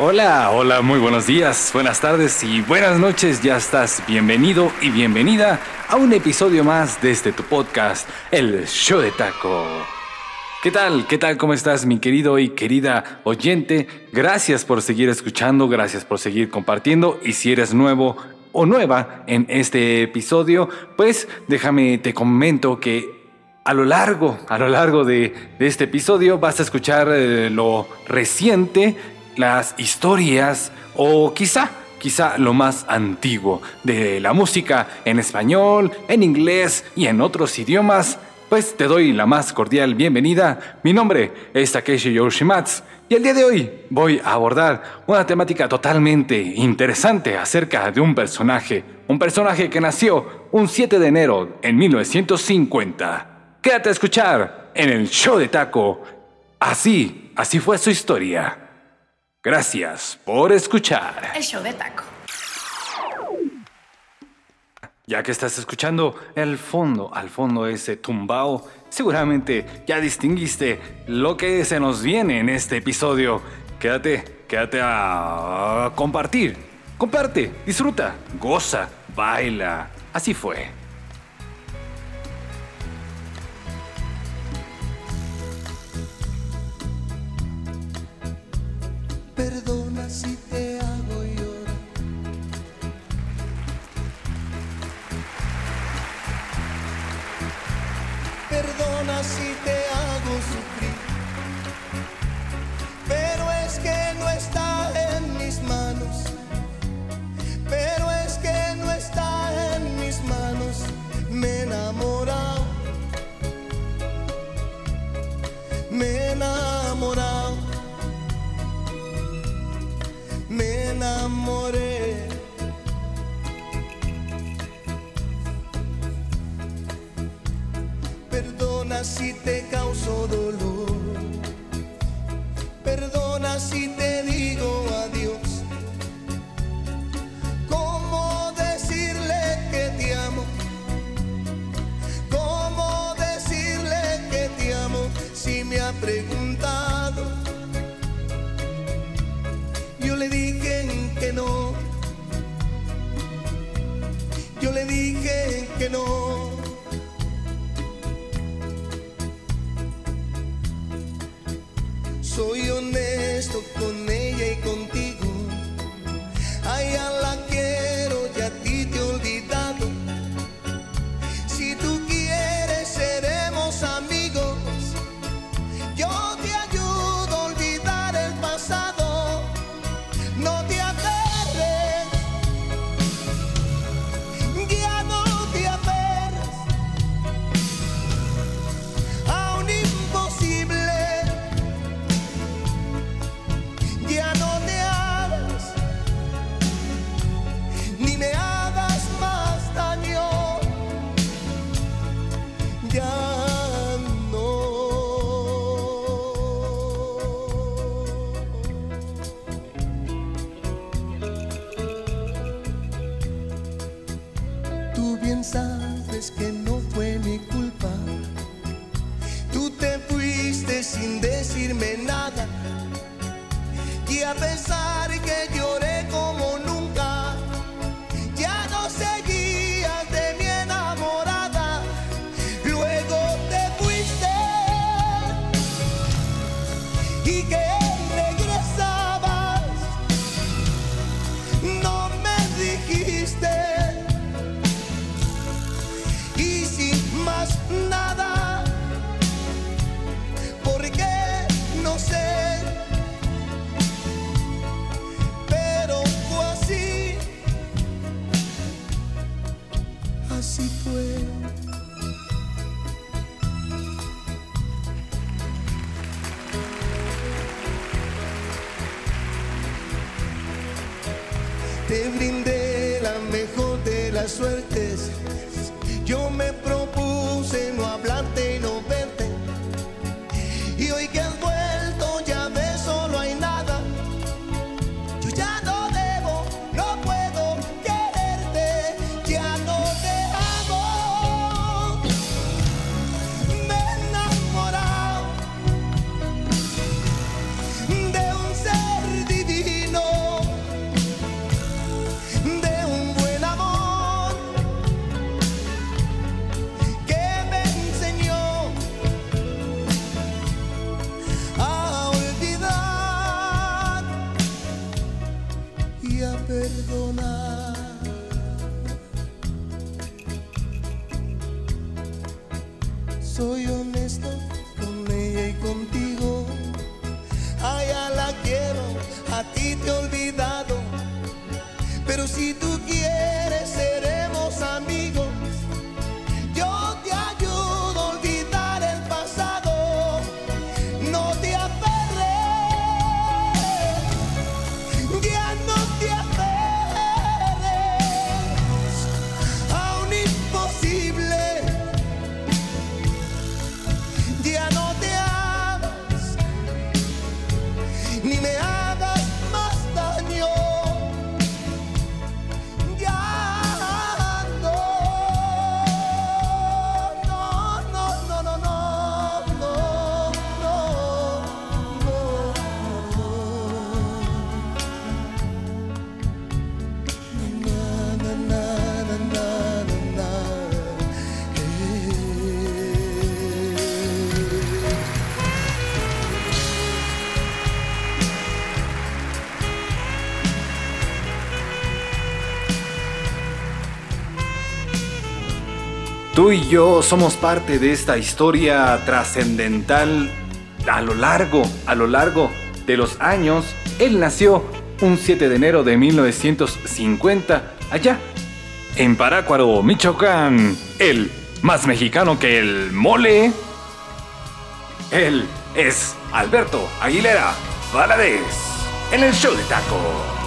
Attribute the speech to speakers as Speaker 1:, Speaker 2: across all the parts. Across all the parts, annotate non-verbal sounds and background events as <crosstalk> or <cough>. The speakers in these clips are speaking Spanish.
Speaker 1: Hola, hola, muy buenos días, buenas tardes y buenas noches. Ya estás bienvenido y bienvenida a un episodio más de este tu podcast, El Show de Taco. ¿Qué tal? ¿Qué tal? ¿Cómo estás, mi querido y querida oyente? Gracias por seguir escuchando, gracias por seguir compartiendo y si eres nuevo o nueva en este episodio, pues déjame te comento que a lo largo, a lo largo de, este episodio vas a escuchar eh, lo reciente las historias o quizá, quizá lo más antiguo de la música en español, en inglés y en otros idiomas, pues te doy la más cordial bienvenida. Mi nombre es Takeshi Yoshimatsu y el día de hoy voy a abordar una temática totalmente interesante acerca de un personaje, un personaje que nació un 7 de enero en 1950. Quédate a escuchar en el show de Taco. Así, así fue su historia. Gracias por escuchar.
Speaker 2: El show de taco.
Speaker 1: Ya que estás escuchando el fondo, al fondo ese tumbao, seguramente ya distinguiste lo que se nos viene en este episodio. Quédate, quédate a compartir. Comparte, disfruta, goza, baila. Así fue.
Speaker 3: Me enamoré. Perdona si te causo dolor. Perdona si te digo adiós. ¿Cómo decirle que te amo? ¿Cómo decirle que te amo si me ha preguntado? No. Yo le dije que no. Soy honesto con ella y contigo. Tú y yo
Speaker 1: somos parte de esta historia trascendental a lo largo, a lo largo de los años. Él nació un 7 de enero de 1950 allá en Parácuaro, Michoacán. Él, más mexicano que el mole. Él es Alberto Aguilera Valadez en el show de taco.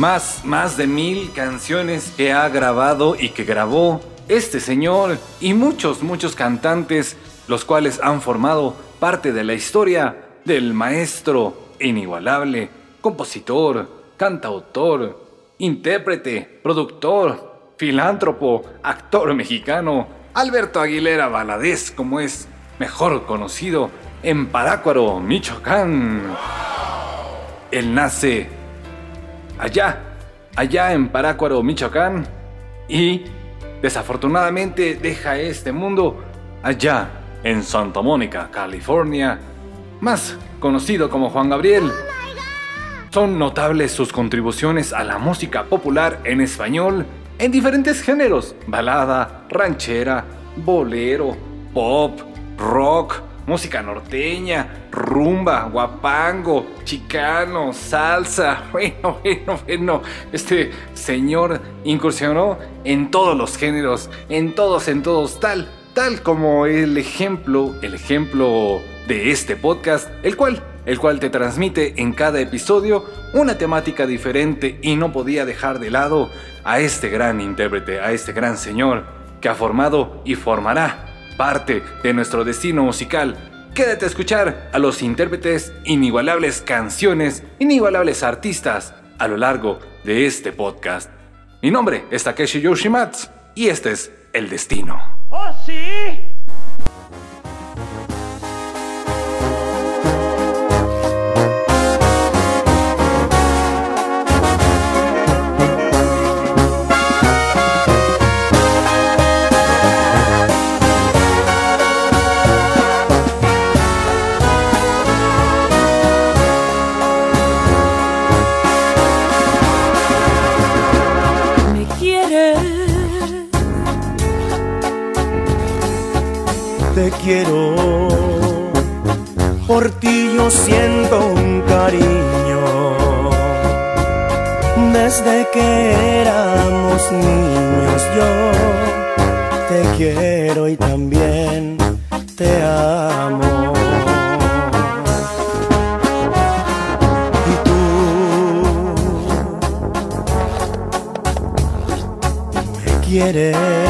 Speaker 1: Más, más de mil canciones que ha grabado y que grabó este señor y muchos, muchos cantantes, los cuales han formado parte de la historia del maestro inigualable, compositor, cantautor, intérprete, productor, filántropo, actor mexicano, Alberto Aguilera Valadez, como es mejor conocido en Parácuaro, Michoacán. Él nace allá, allá en Parácuaro, Michoacán, y desafortunadamente deja este mundo allá en Santa Mónica, California, más conocido como Juan Gabriel. Son notables sus contribuciones a la música popular en español en diferentes géneros, balada, ranchera, bolero, pop, rock, música norteña, rumba, guapango, chicano, salsa. <laughs> Bueno, bueno, bueno. Este señor incursionó en todos los géneros, en todos, en todos, tal, tal como el ejemplo, el ejemplo de este podcast, el cual, el cual te transmite en cada episodio una temática diferente y no podía dejar de lado a este gran intérprete, a este gran señor que ha formado y formará parte de nuestro destino musical. Quédate a escuchar a los intérpretes inigualables canciones, inigualables artistas a lo largo de este podcast. Mi nombre es Takeshi Yoshimatsu y este es El Destino.
Speaker 4: ¡Oh, sí!
Speaker 2: Quiero. Por ti yo siento un cariño. Desde que éramos niños yo te quiero y también te amo. Y tú quieres.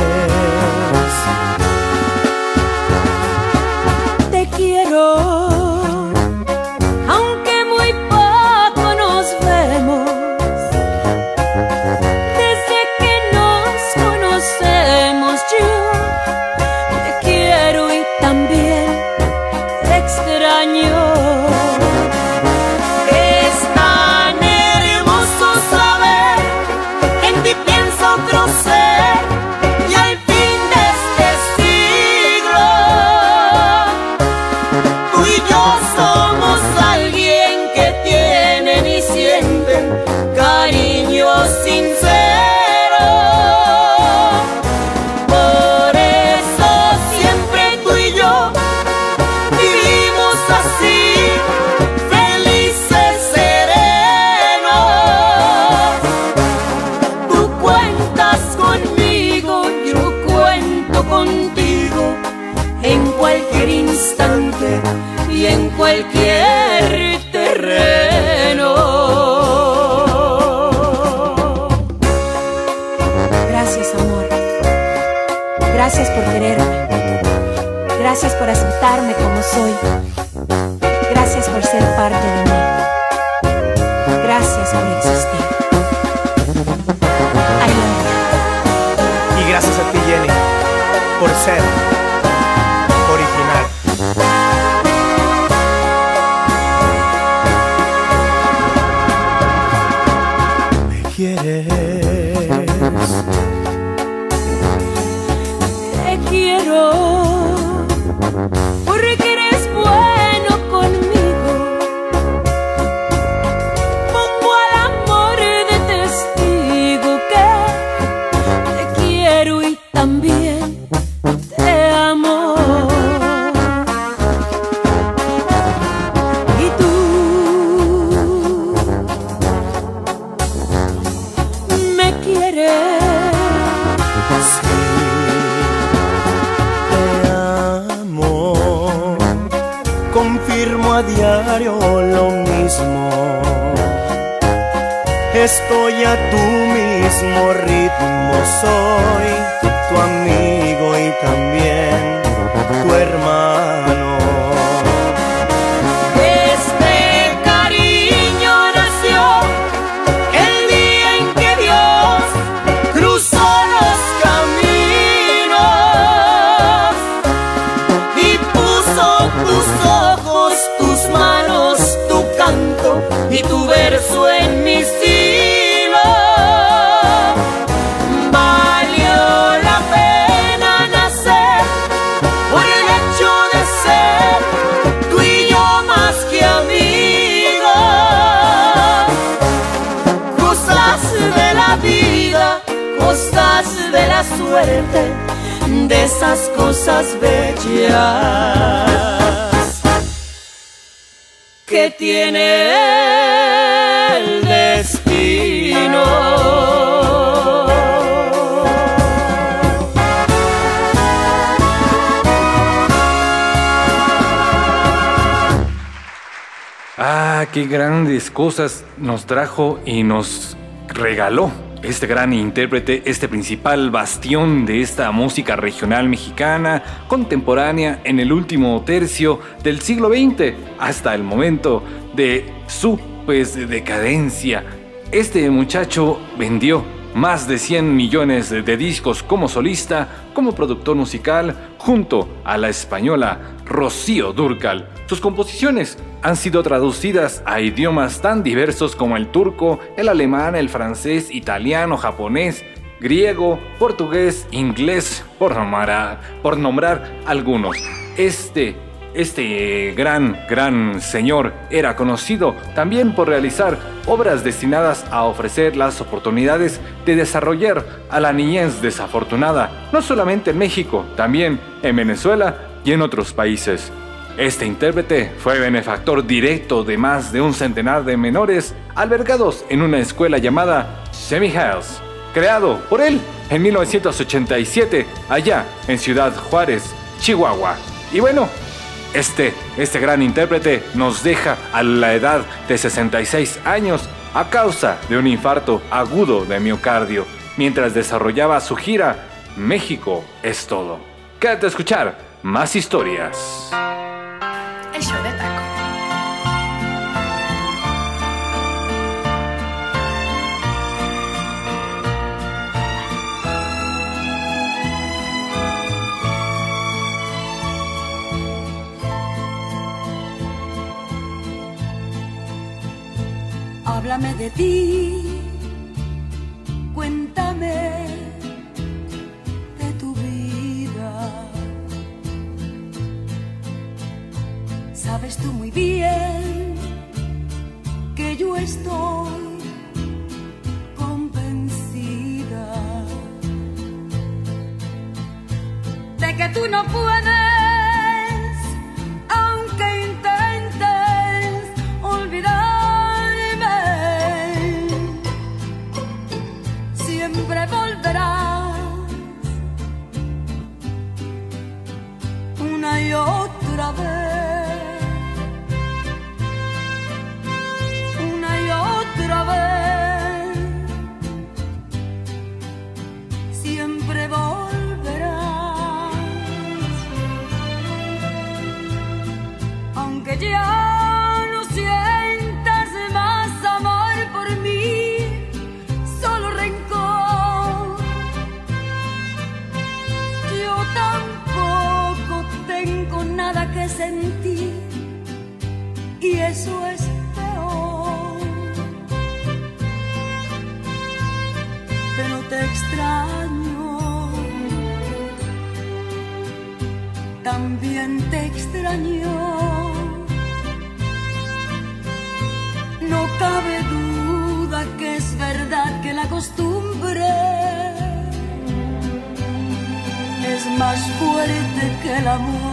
Speaker 2: Jenny, por ser
Speaker 1: trajo y nos regaló este gran intérprete, este principal bastión de esta música regional mexicana contemporánea en el último tercio del siglo XX hasta el momento de su pues decadencia. Este muchacho vendió más de 100 millones de discos como solista, como productor musical, junto a la española Rocío Durcal. Sus composiciones han sido traducidas a idiomas tan diversos como el turco, el alemán, el francés, italiano, japonés, griego, portugués, inglés, por nombrar, por nombrar algunos. Este este gran, gran señor era conocido también por realizar obras destinadas a ofrecer las oportunidades de desarrollar a la niñez desafortunada, no solamente en México, también en Venezuela y en otros países. Este intérprete fue benefactor directo de más de un centenar de menores albergados en una escuela llamada Semi House, creado por él en 1987 allá en Ciudad Juárez, Chihuahua. Y bueno, este, este gran intérprete nos deja a la edad de 66 años a causa de un infarto agudo de miocardio mientras desarrollaba su gira México es todo. Quédate a escuchar más historias.
Speaker 5: El.
Speaker 4: Háblame de ti, cuéntame Sabes tú muy bien que yo estoy convencida de que tú no puedes, aunque intentes olvidarme, siempre volverás una y otra vez, eso es peor. Pero te extraño, también te extraño. No cabe duda que es verdad que la costumbre es más fuerte que el amor.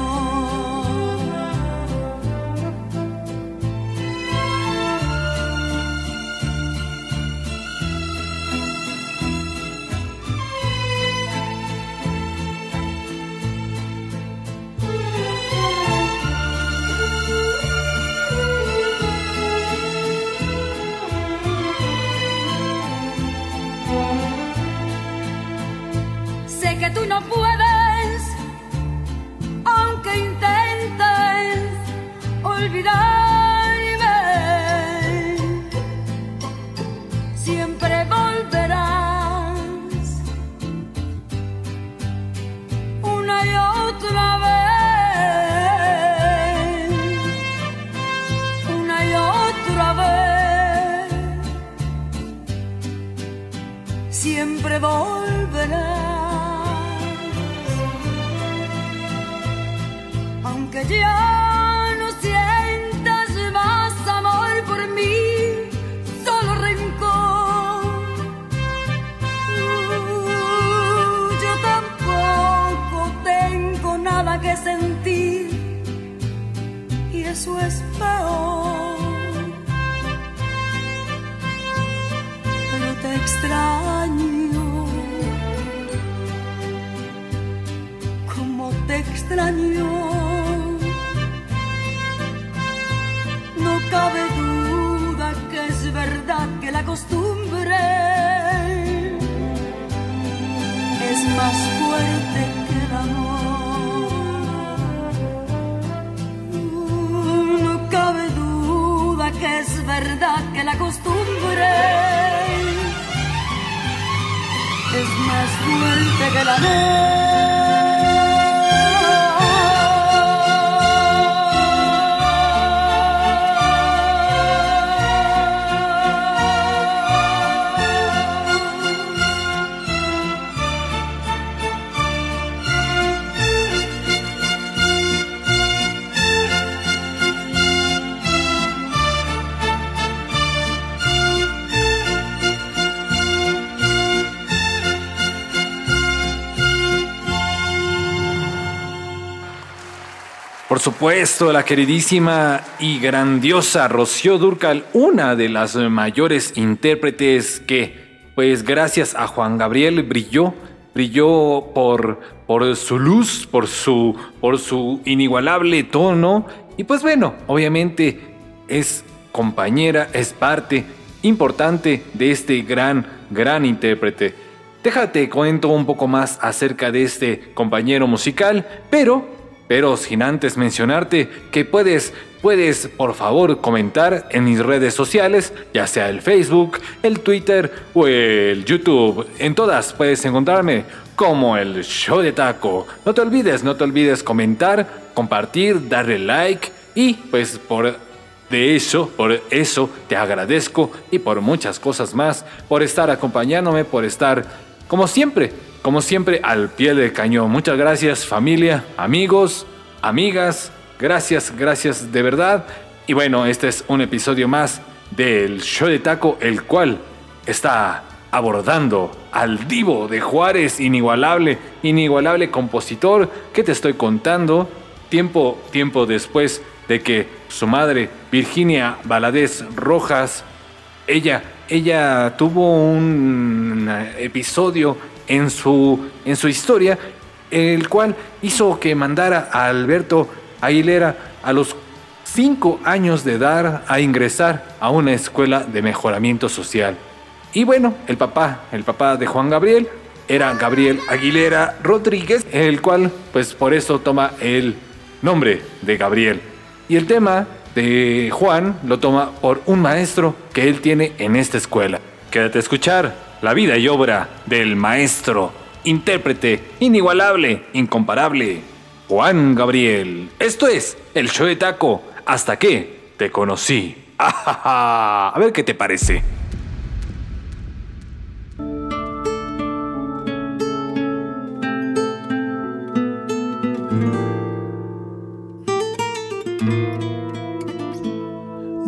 Speaker 4: Tú no
Speaker 1: puedes, supuesto, la queridísima y grandiosa Rocío Durcal, una de las mayores intérpretes que, pues gracias a Juan Gabriel, brilló, brilló por, por su luz, por su, por su inigualable tono. Y pues bueno, obviamente es compañera, es parte importante de este gran, gran intérprete. Déjate cuento un poco más acerca de este compañero musical, pero pero sin antes mencionarte que puedes, puedes por favor comentar en mis redes sociales, ya sea el Facebook, el Twitter o el YouTube. En todas puedes encontrarme como el show de taco. No te olvides, no te olvides comentar, compartir, darle like y pues por de eso, por eso te agradezco y por muchas cosas más, por estar acompañándome, por estar como siempre como siempre, al pie del cañón. Muchas gracias familia, amigos, amigas. Gracias, gracias de verdad. Y bueno, este es un episodio más del show de taco, el cual está abordando al divo de Juárez, inigualable, inigualable compositor que te estoy contando tiempo, tiempo después de que su madre, Virginia Valadez Rojas, ella, ella tuvo un episodio en su, en su historia, el cual hizo que mandara a Alberto Aguilera a los cinco años de edad a ingresar a una escuela de mejoramiento social. Y bueno, el papá, el papá de Juan Gabriel, era Gabriel Aguilera Rodríguez, el cual pues por eso toma el nombre de Gabriel. Y el tema de Juan lo toma por un maestro que él tiene en esta escuela. Quédate a escuchar la vida y obra del maestro, intérprete, inigualable, incomparable, Juan Gabriel. Esto es el show de taco hasta que te conocí. <laughs> A ver qué te parece.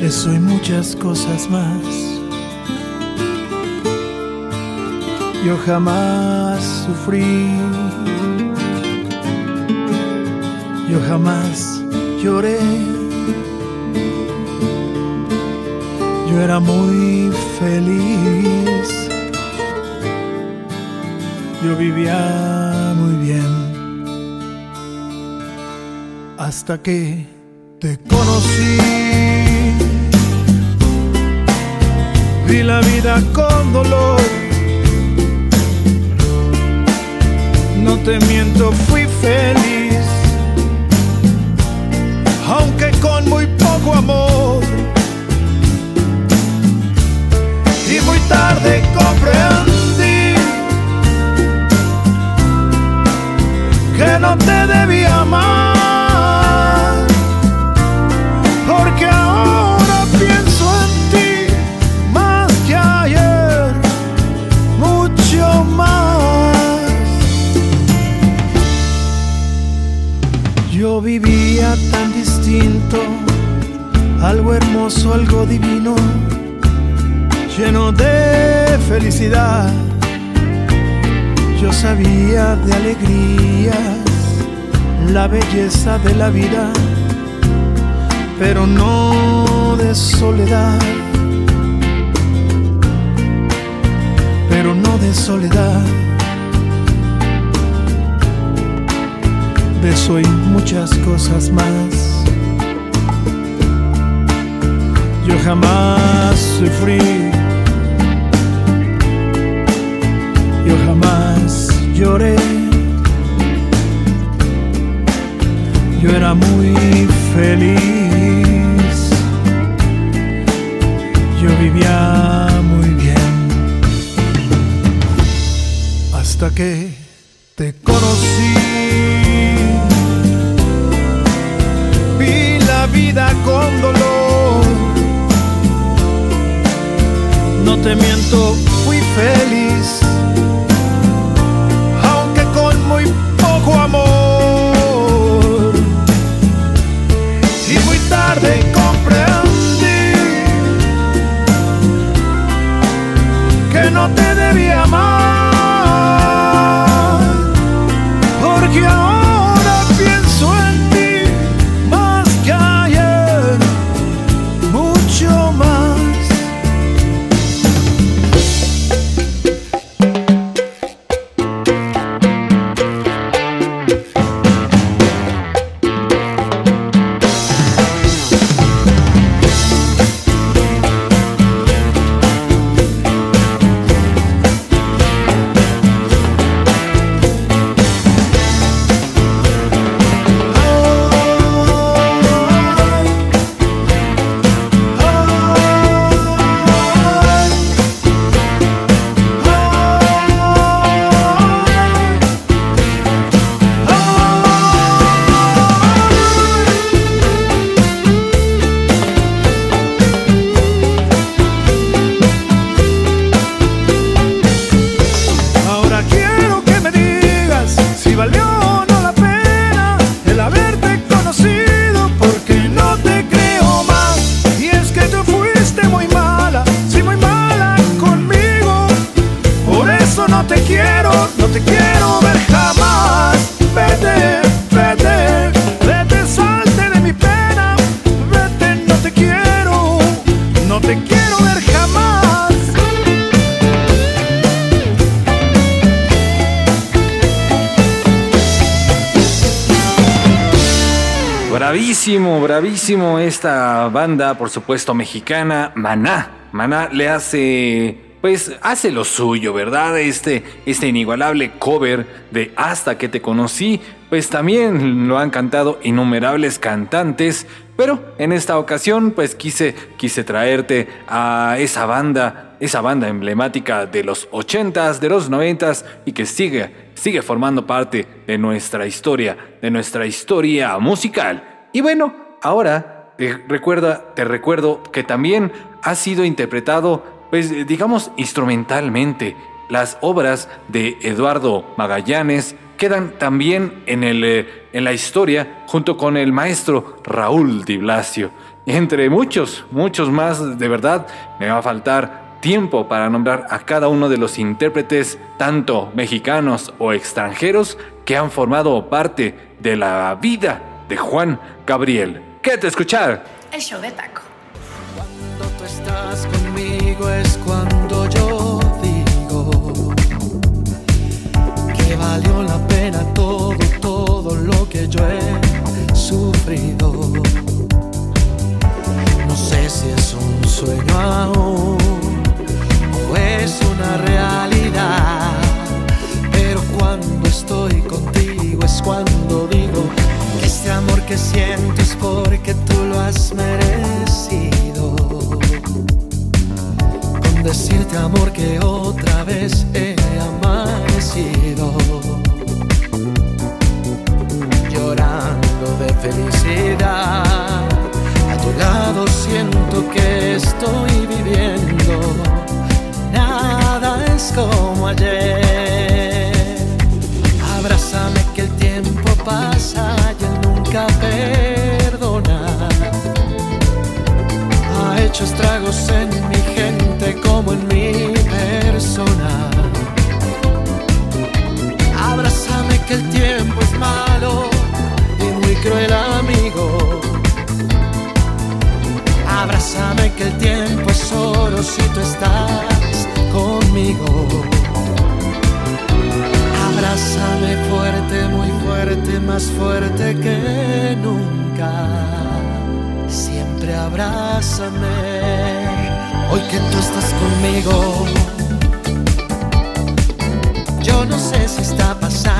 Speaker 6: Eso y muchas cosas más. Yo jamás sufrí. Yo jamás lloré. Yo era muy feliz. Yo vivía muy bien. Hasta que te conocí. Vi la vida con dolor. No te miento, fui feliz. Aunque con muy poco amor. Y muy tarde comprendí que no te debía amar. De la vida, pero no de soledad. Pero no de soledad. De eso y muchas cosas más. Yo jamás sufrí. Yo jamás lloré. Yo era muy feliz. Yo vivía muy bien. Hasta que
Speaker 1: Bravísimo, bravísimo esta banda, por supuesto, mexicana, Maná. Maná le hace, pues, hace lo suyo, ¿verdad? Este, este inigualable cover de Hasta que te conocí, pues también lo han cantado innumerables cantantes, Pero en esta ocasión, pues quise, quise traerte a esa banda, esa banda emblemática de los 80s, de los 90s y que sigue, sigue formando parte de nuestra historia, de nuestra historia musical. Y bueno, ahora te, recuerda, te recuerdo que también ha sido interpretado, pues digamos, instrumentalmente. Las obras de Eduardo Magallanes quedan también en, el, eh, en la historia junto con el maestro Raúl Di Blasio. Entre muchos, muchos más, de verdad, me va a faltar tiempo para nombrar a cada uno de los intérpretes, tanto mexicanos o extranjeros, que han formado parte de la vida de Juan Gabriel. Quédate a escuchar.
Speaker 4: El show de taco.
Speaker 2: Cuando tú estás conmigo es cuando yo digo que valió la pena todo, todo lo que yo he sufrido. No sé si es un sueño aún o es una realidad, pero cuando estoy contigo es cuando digo que amor que siento es porque tú lo has merecido. Con decirte amor que otra vez he amanecido. Llorando de felicidad. A tu lado siento que estoy viviendo. Nada es como ayer. Abrázame que el tiempo pasa nunca perdona. Ha hecho estragos en mi gente como en mi persona. Abrázame que el tiempo es malo y muy cruel amigo. Abrázame que el tiempo es oro si tú estás conmigo. Abrázame fuerte, muy fuerte, más fuerte que nunca. Siempre abrázame, hoy que tú estás conmigo. Yo no sé si está pasando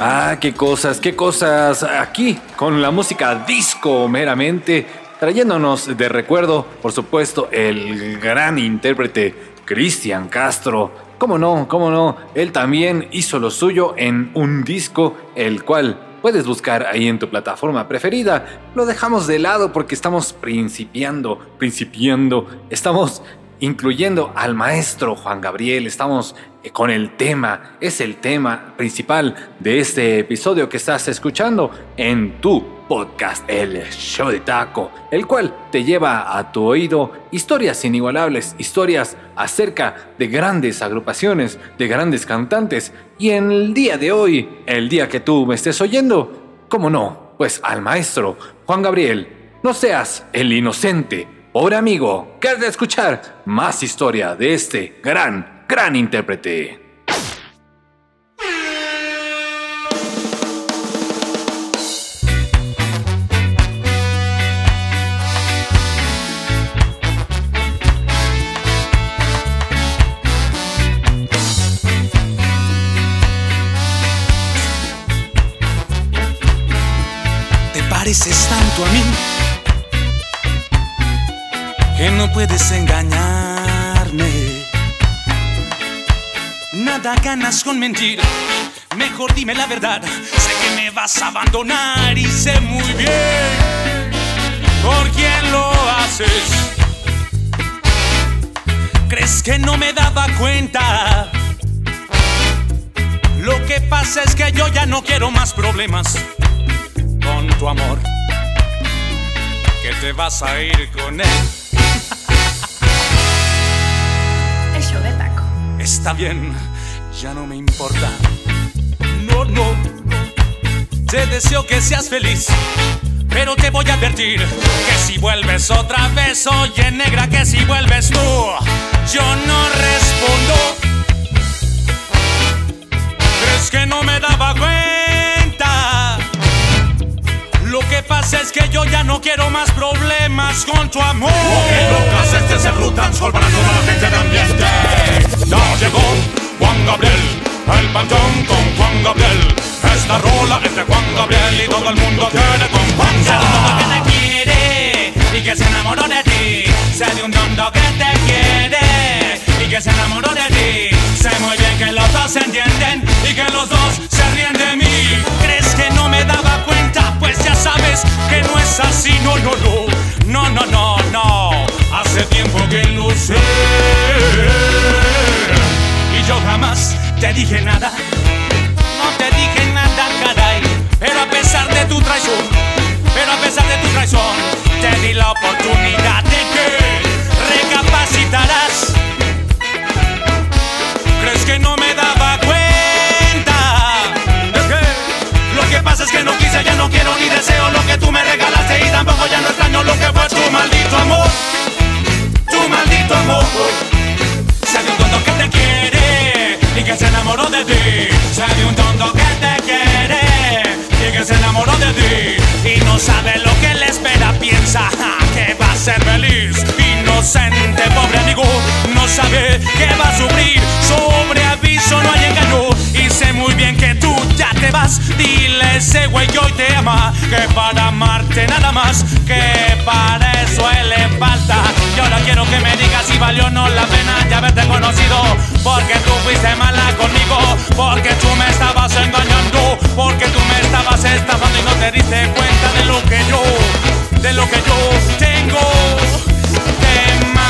Speaker 1: Ah, qué cosas, qué cosas aquí con la música disco meramente, trayéndonos de recuerdo, por supuesto, el gran intérprete Cristian Castro. ¿Cómo no? ¿Cómo no? Él también hizo lo suyo en un disco, el cual puedes buscar ahí en tu plataforma preferida. Lo dejamos de lado porque estamos principiando, principiando, estamos incluyendo al maestro Juan Gabriel. Estamos eh, con el tema, es el tema principal de este episodio que estás escuchando en tu podcast, El Show de Taco, el cual te lleva a tu oído historias inigualables, historias acerca de grandes agrupaciones, de grandes cantantes. Y en el día de hoy, el día que tú me estés oyendo, ¿cómo no? Pues al maestro Juan Gabriel, no seas el inocente Ahora amigo, ¿quieres escuchar más historia de este gran, gran intérprete?
Speaker 7: Te pareces tanto a mí que no puedes engañarme. Nada ganas con mentir, mejor dime la verdad. Sé que me vas a abandonar y sé muy bien por quién lo haces. ¿Crees que no me daba cuenta? Lo que pasa es que yo ya no quiero más problemas con tu amor. Que te vas a ir con él. Está bien, ya no me importa. No, no. Te deseo que seas feliz. Pero te voy a advertir que si vuelves otra vez, oye negra, que si vuelves tú, yo no respondo. ¿Crees que no me daba cuenta? Lo que pasa es que yo ya no quiero más problemas con tu amor.
Speaker 8: Porque locas este es el Rutan para toda la gente de ambiente. Ya llegó Juan Gabriel, el panteón con Juan Gabriel. Esta rola es de Juan Gabriel y todo el mundo quiere con Juan
Speaker 7: que te quiere y que se enamoró de ti. Sé de un tonto que te quiere y que se enamoró de ti. Sé muy bien que los dos se entienden y que los dos se ríen de mí. ¿Crees que no me daba cuenta? Pues ya sabes que no es dije nada. Porque tú fuiste mala conmigo. Porque tú me estabas engañando. Porque tú me estabas estafando y no te diste cuenta de lo que yo, de lo que yo tengo de más.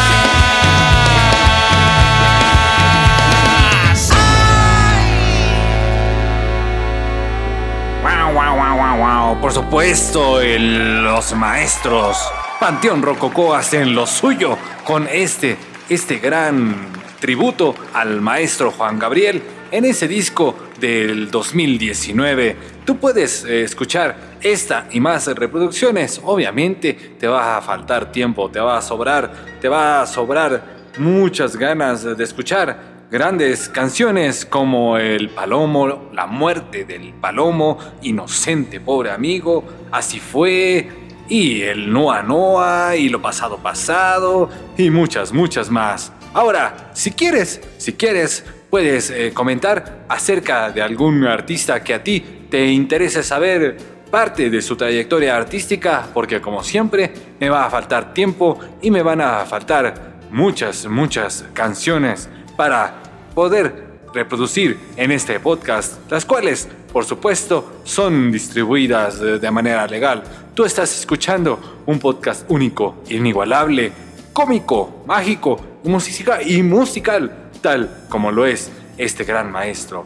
Speaker 1: Wow, wow, wow, wow, wow. Por supuesto, los maestros Panteón Rococó hacen lo suyo con este, este gran tributo al maestro Juan Gabriel en ese disco del 2019. Tú puedes eh, escuchar esta y más reproducciones. Obviamente te va a faltar tiempo, te va a sobrar, te va a sobrar muchas ganas de escuchar grandes canciones como El Palomo, La muerte del Palomo, Inocente pobre amigo, Así fue, y El Noa Noa, y Lo pasado pasado, y muchas, muchas más. Ahora, si quieres, si quieres, puedes eh, comentar acerca de algún artista que a ti te interesa saber parte de su trayectoria artística, porque como siempre me va a faltar tiempo y me van a faltar muchas, muchas canciones para poder reproducir en este podcast, las cuales, por supuesto, son distribuidas de manera legal. Tú estás escuchando un podcast único, inigualable, cómico, mágico y música y musical, tal como lo es este gran maestro,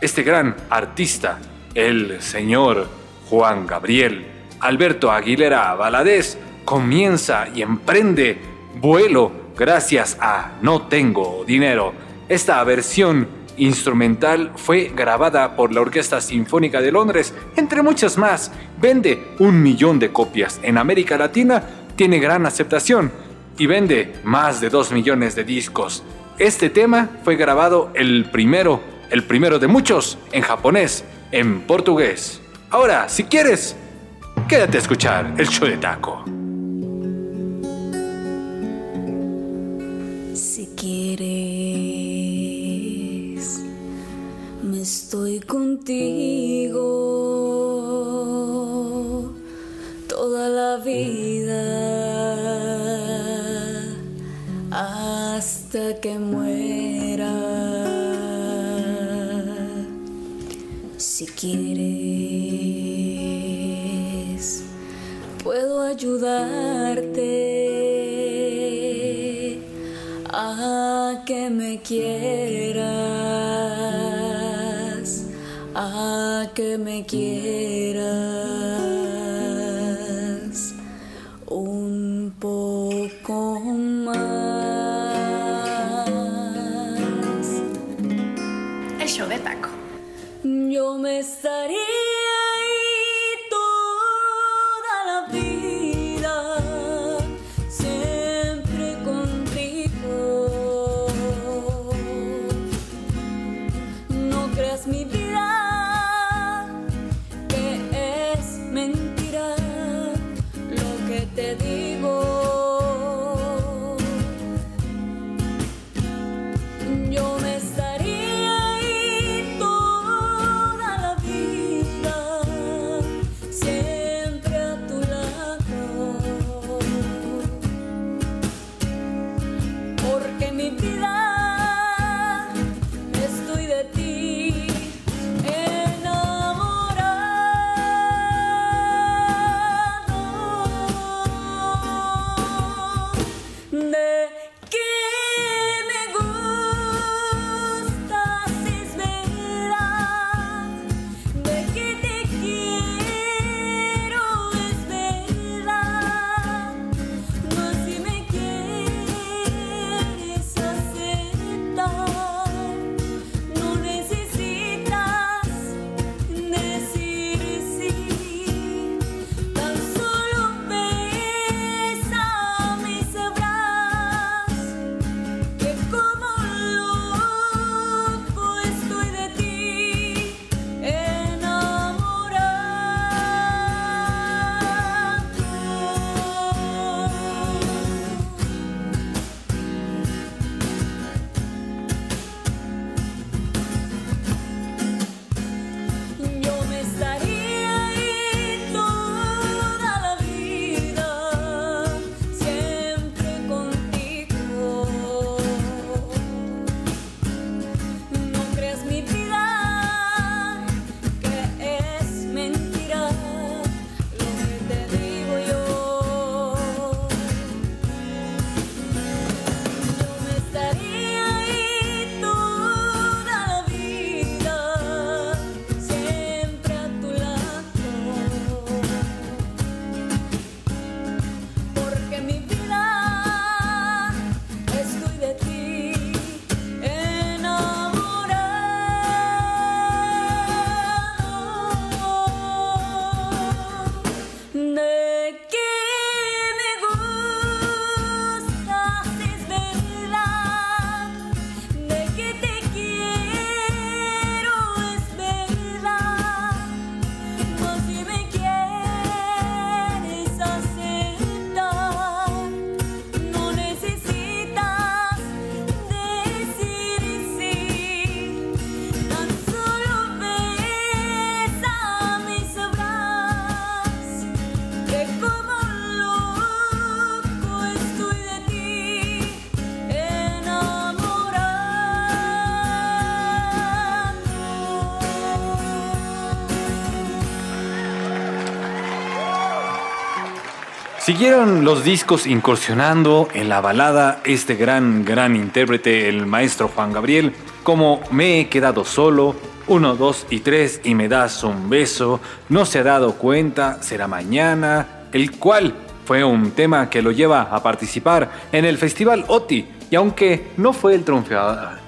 Speaker 1: este gran artista, el señor Juan Gabriel Alberto Aguilera Valadez comienza y emprende vuelo gracias a No tengo dinero. Esta versión instrumental fue grabada por la Orquesta Sinfónica de Londres, entre muchas más. Vende un millón de copias en América Latina, tiene gran aceptación y vende más de dos millones de discos. Este tema fue grabado el primero, el primero de muchos, en japonés, en portugués. Ahora, si quieres, quédate a escuchar el show de taco.
Speaker 4: Si quieres, me estoy contigo toda la vida hasta que muera. Si quieres, puedo ayudarte a que me quieras, a que me quieras Me estaría
Speaker 1: Siguieron los discos incursionando en la balada este gran, gran intérprete, el maestro Juan Gabriel, como Me he quedado solo, 1, 2 y 3 y me das un beso, no se ha dado cuenta, será mañana, el cual fue un tema que lo lleva a participar en el Festival OTI y aunque no fue el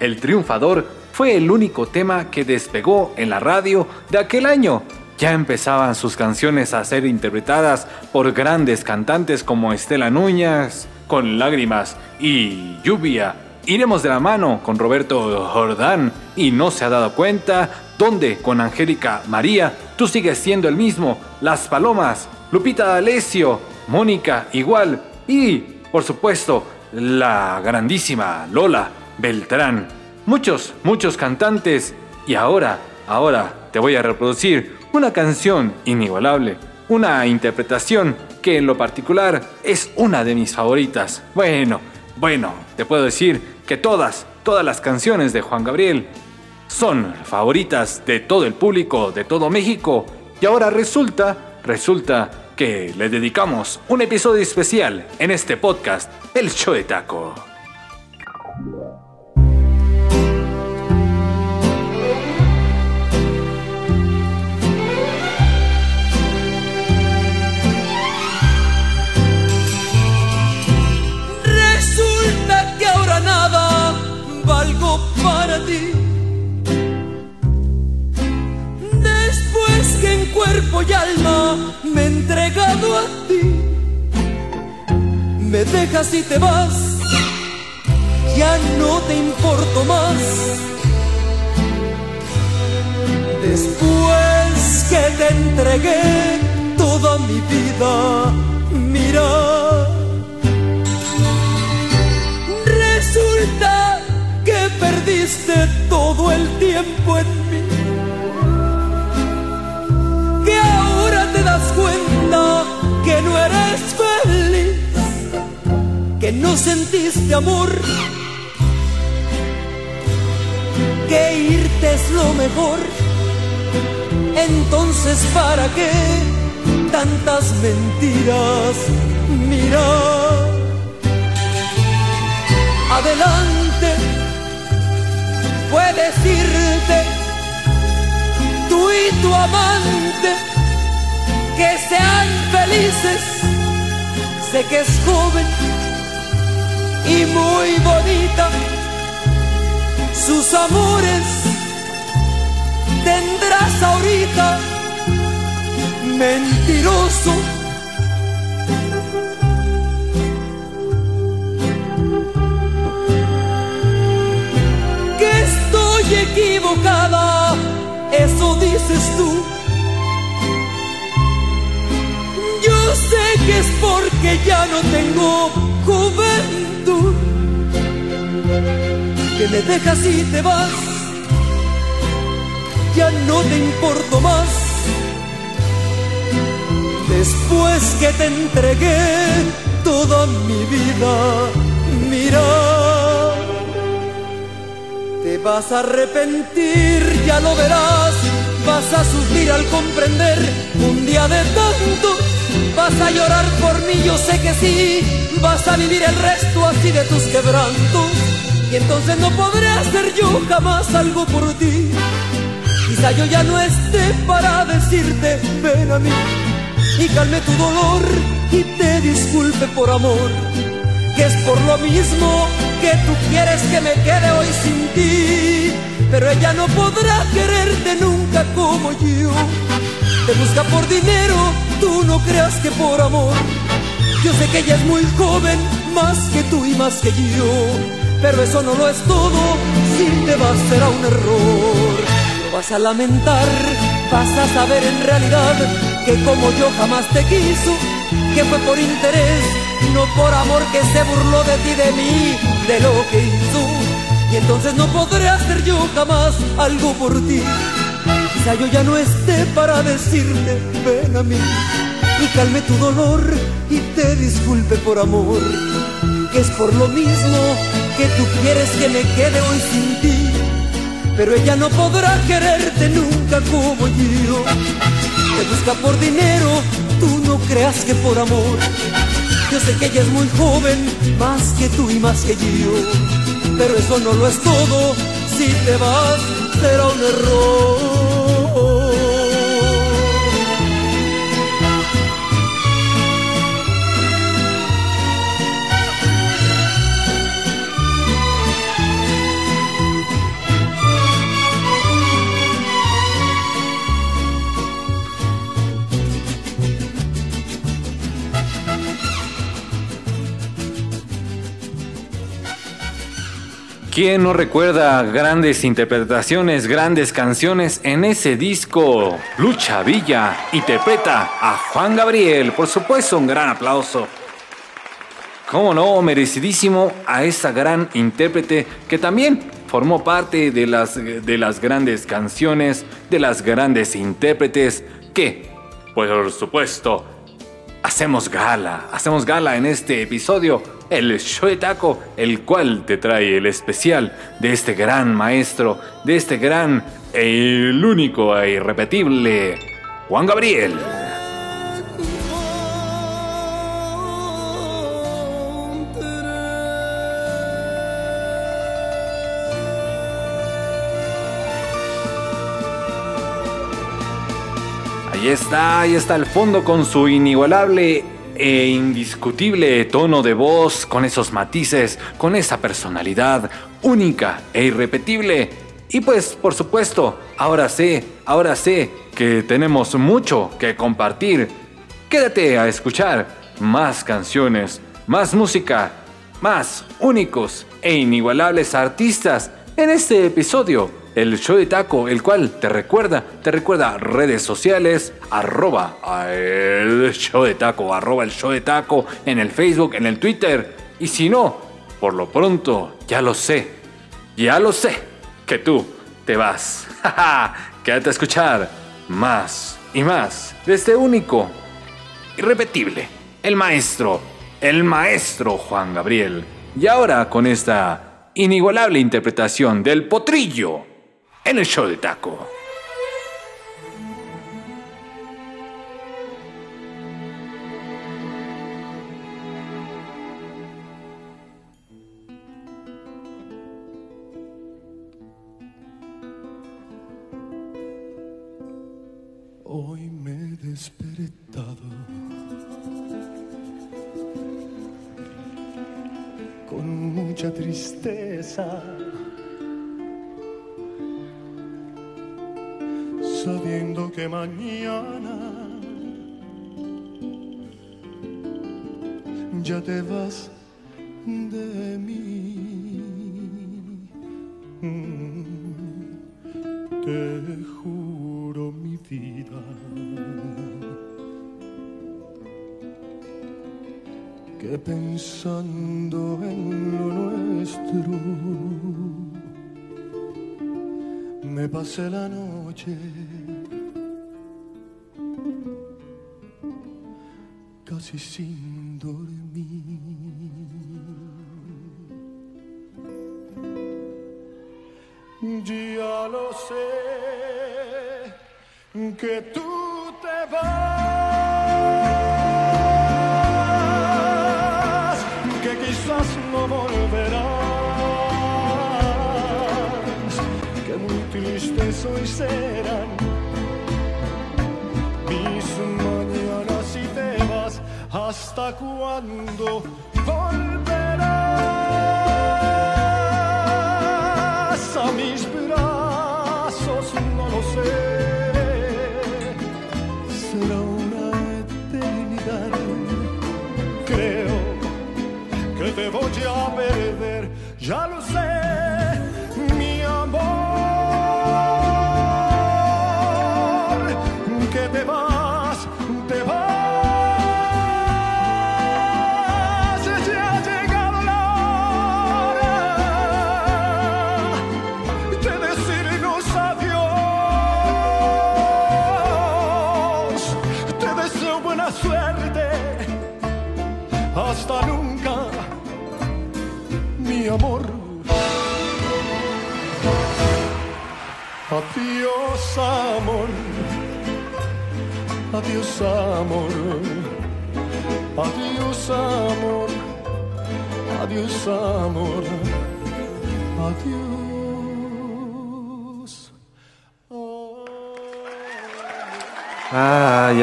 Speaker 1: el triunfador fue el único tema que despegó en la radio de aquel año. Ya empezaban sus canciones a ser interpretadas por grandes cantantes como Estela Núñez, con Lágrimas y Lluvia. Iremos de la mano con Roberto Jordán y no se ha dado cuenta, donde con Angélica María tú sigues siendo el mismo, Las Palomas, Lupita D'Alessio, Mónica igual y, por supuesto, la grandísima Lola Beltrán. Muchos, muchos cantantes y ahora, ahora te voy a reproducir una canción inigualable, una interpretación que en lo particular es una de mis favoritas. Bueno, bueno, te puedo decir que todas, todas las canciones de Juan Gabriel son favoritas de todo el público, de todo México. Y ahora resulta, resulta que le dedicamos un episodio especial en este podcast, El Show de Taco.
Speaker 5: Calme tu dolor y te disculpe por amor. Que es por lo mismo que tú quieres que me quede hoy sin ti. Pero ella no podrá quererte nunca como yo. Te busca por dinero, tú no creas que por amor. Yo sé que ella es muy joven, más que tú y más que yo. Pero eso no lo es todo, si te vas será un error. Lo vas a lamentar, vas a saber en realidad que como yo jamás te quiso, que fue por interés no por amor que se burló de ti, de mí, de lo que hizo. Y entonces no podré hacer yo jamás algo por ti. Quizá yo ya no esté para decirte, ven a mí y calme tu dolor y te disculpe por amor. Que es por lo mismo que tú quieres que me quede hoy sin ti. Pero ella no podrá quererte nunca como yo. Busca por dinero, tú no creas que por amor Yo sé que ella es muy joven, más que tú y más que yo. Pero eso no lo es todo. Si te vas, será un error.
Speaker 1: ¿Quién no recuerda grandes interpretaciones, grandes canciones en ese disco? Lucha Villa interpreta a Juan Gabriel. Por supuesto, un gran aplauso. ¿Cómo no? Merecidísimo a esa gran intérprete que también formó parte de las, de las grandes canciones, de las grandes intérpretes que, por supuesto, hacemos gala, hacemos gala en este episodio, el show de taco, el cual te trae el especial de este gran maestro, de este gran, el único e irrepetible, Juan Gabriel. Ahí está, ahí está el fondo con su inigualable e indiscutible tono de voz, con esos matices, con esa personalidad única e irrepetible. Y pues, por supuesto, ahora sé, ahora sé que tenemos mucho que compartir. Quédate a escuchar más canciones, más música, más únicos e inigualables artistas en este episodio el show de taco, el cual te recuerda, te recuerda redes sociales, arroba el show de taco, arroba el show de taco en el Facebook, en el Twitter. Y si no, por lo pronto, ya lo sé, ya lo sé, que tú te vas. <laughs> Quédate a escuchar más y más de este único, irrepetible, el maestro, el maestro Juan Gabriel. Y ahora con esta inigualable interpretación del potrillo en el show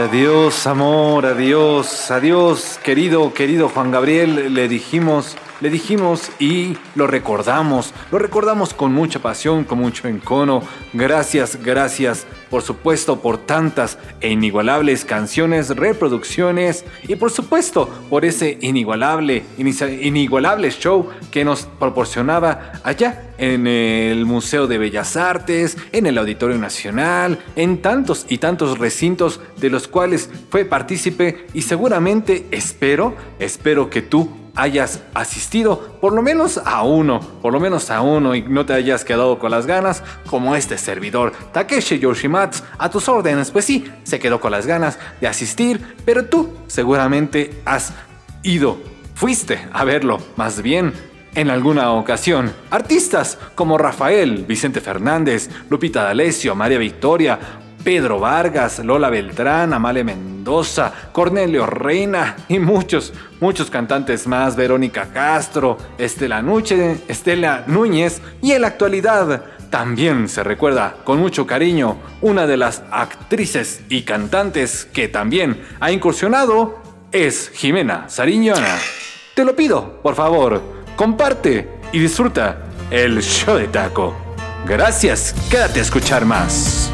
Speaker 2: adiós, amor, adiós, adiós,
Speaker 1: querido, querido Juan Gabriel, le dijimos, le dijimos y lo recordamos, lo recordamos con mucha pasión, con mucho encono. Gracias, gracias, por supuesto, por tantas e inigualables canciones, reproducciones y por supuesto por ese inigualable, inigualable show que nos proporcionaba allá en el Museo de Bellas Artes, en el Auditorio Nacional, en tantos y tantos recintos de los cuales fue partícipe y seguramente espero, espero que tú hayas asistido por lo menos a uno, por lo menos a uno y no te hayas quedado con las ganas como este servidor Takeshi Yoshimatsu a tus órdenes, pues sí, se quedó con las ganas de asistir, pero tú seguramente has ido, fuiste a verlo, más bien en alguna ocasión. Artistas como Rafael, Vicente Fernández, Lupita D'Alessio, María Victoria, Pedro Vargas, Lola Beltrán, Amalia Mendoza, Cornelio Reina y muchos, muchos cantantes más, Verónica Castro, Estela, Nuche, Estela Núñez y en la actualidad también se recuerda con mucho cariño una de las actrices y cantantes que también ha incursionado es Jimena Sariñona. Te lo pido, por favor, comparte y disfruta el show de taco. Gracias, quédate a escuchar más.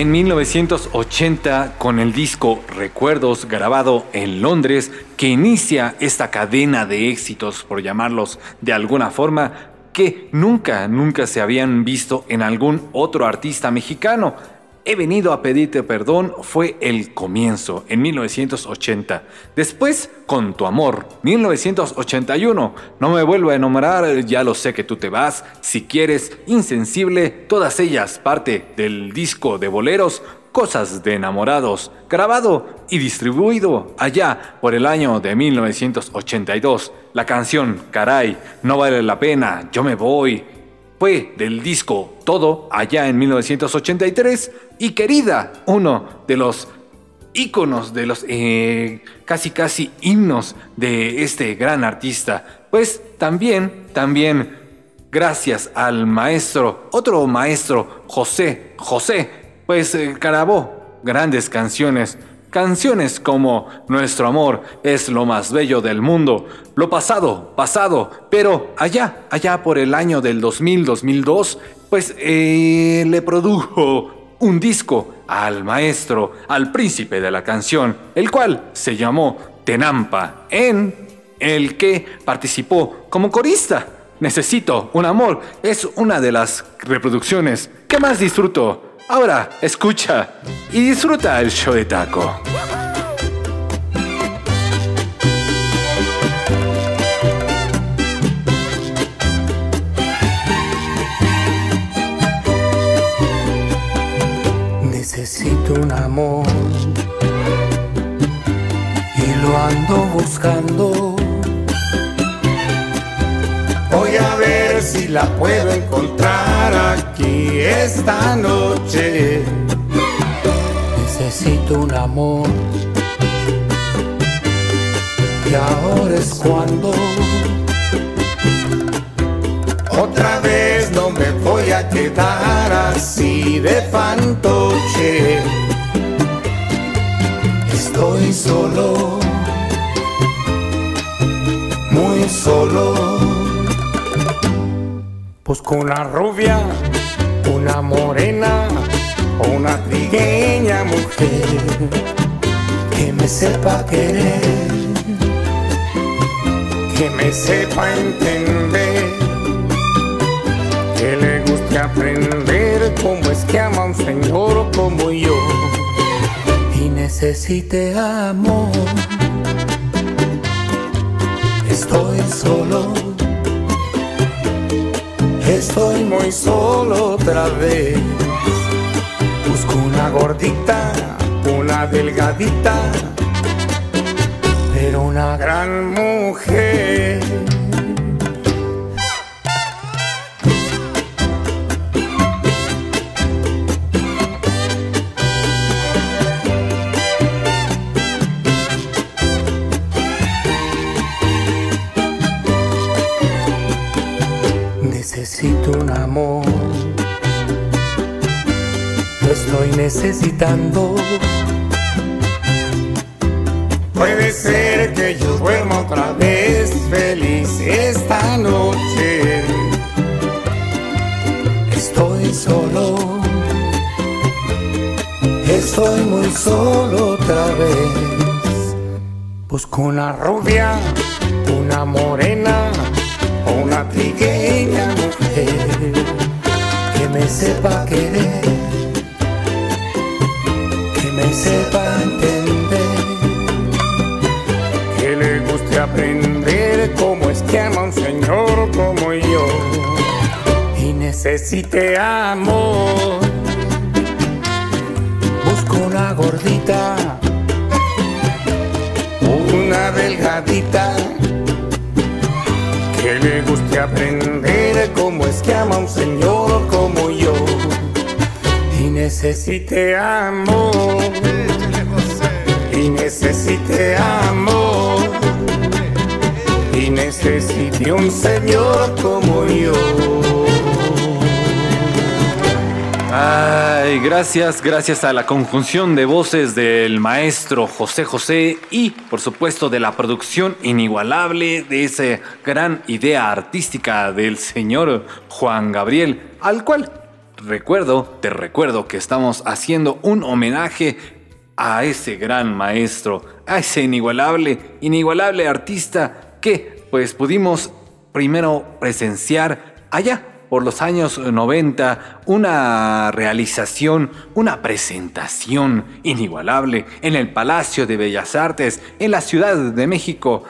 Speaker 1: En 1980 con el disco Recuerdos grabado en Londres que inicia esta cadena de éxitos, por llamarlos de alguna forma, que nunca, nunca se habían visto en algún otro artista mexicano. He venido a pedirte perdón fue el comienzo en 1980. Después, con tu amor, 1981. No me vuelvo a enumerar, ya lo sé que tú te vas. Si quieres, insensible, todas ellas parte del disco de boleros. Cosas de enamorados, grabado y distribuido allá por el año de 1982. La canción Caray, no vale la pena, yo me voy. Fue del disco Todo allá en 1983 y Querida, uno de los íconos, de los eh, casi casi himnos de este gran artista. Pues también, también, gracias al maestro, otro maestro, José, José, pues eh, grabó grandes canciones. Canciones como Nuestro amor es lo más bello del mundo, lo pasado, pasado, pero allá, allá por el año del 2000-2002, pues eh, le produjo un disco al maestro, al príncipe de la canción, el cual se llamó Tenampa, en el que participó como corista. Necesito un amor es una de las reproducciones que más disfruto Ahora, escucha y disfruta el show de taco.
Speaker 9: Necesito un amor y lo ando buscando. Voy a ver si la puedo encontrar aquí esta noche. Necesito un amor. Y ahora es cuando otra vez no me voy a quedar así de fantoche. Estoy solo, muy solo. Busco una rubia, una morena o una trigueña mujer que me sepa querer, que me sepa entender, que le guste aprender cómo es que ama un señor como yo y necesite amor. Estoy solo Estoy muy solo otra vez. Busco una gordita, una delgadita, pero una gran mujer. Necesitando. Puede ser que yo duerma otra vez feliz esta noche. Estoy solo, estoy muy solo otra vez. Busco una rubia, una morena o una trigueña mujer que me sepa querer, sepa entender, que le guste aprender cómo es que ama un señor como yo. Y necesite amor. Busco una gordita, una delgadita. Que le guste aprender cómo es que ama un señor necesite amor. Y necesite amor. Y necesite un señor como yo.
Speaker 1: Ay, gracias, gracias a la conjunción de voces del maestro José José y, por supuesto, de la producción inigualable de esa gran idea artística del señor Juan Gabriel, al cual recuerdo, te recuerdo que estamos haciendo un homenaje a ese gran maestro, a ese inigualable, inigualable artista que, pues, pudimos primero presenciar allá por los años 90 una realización, una presentación inigualable en el Palacio de Bellas Artes en la Ciudad de México.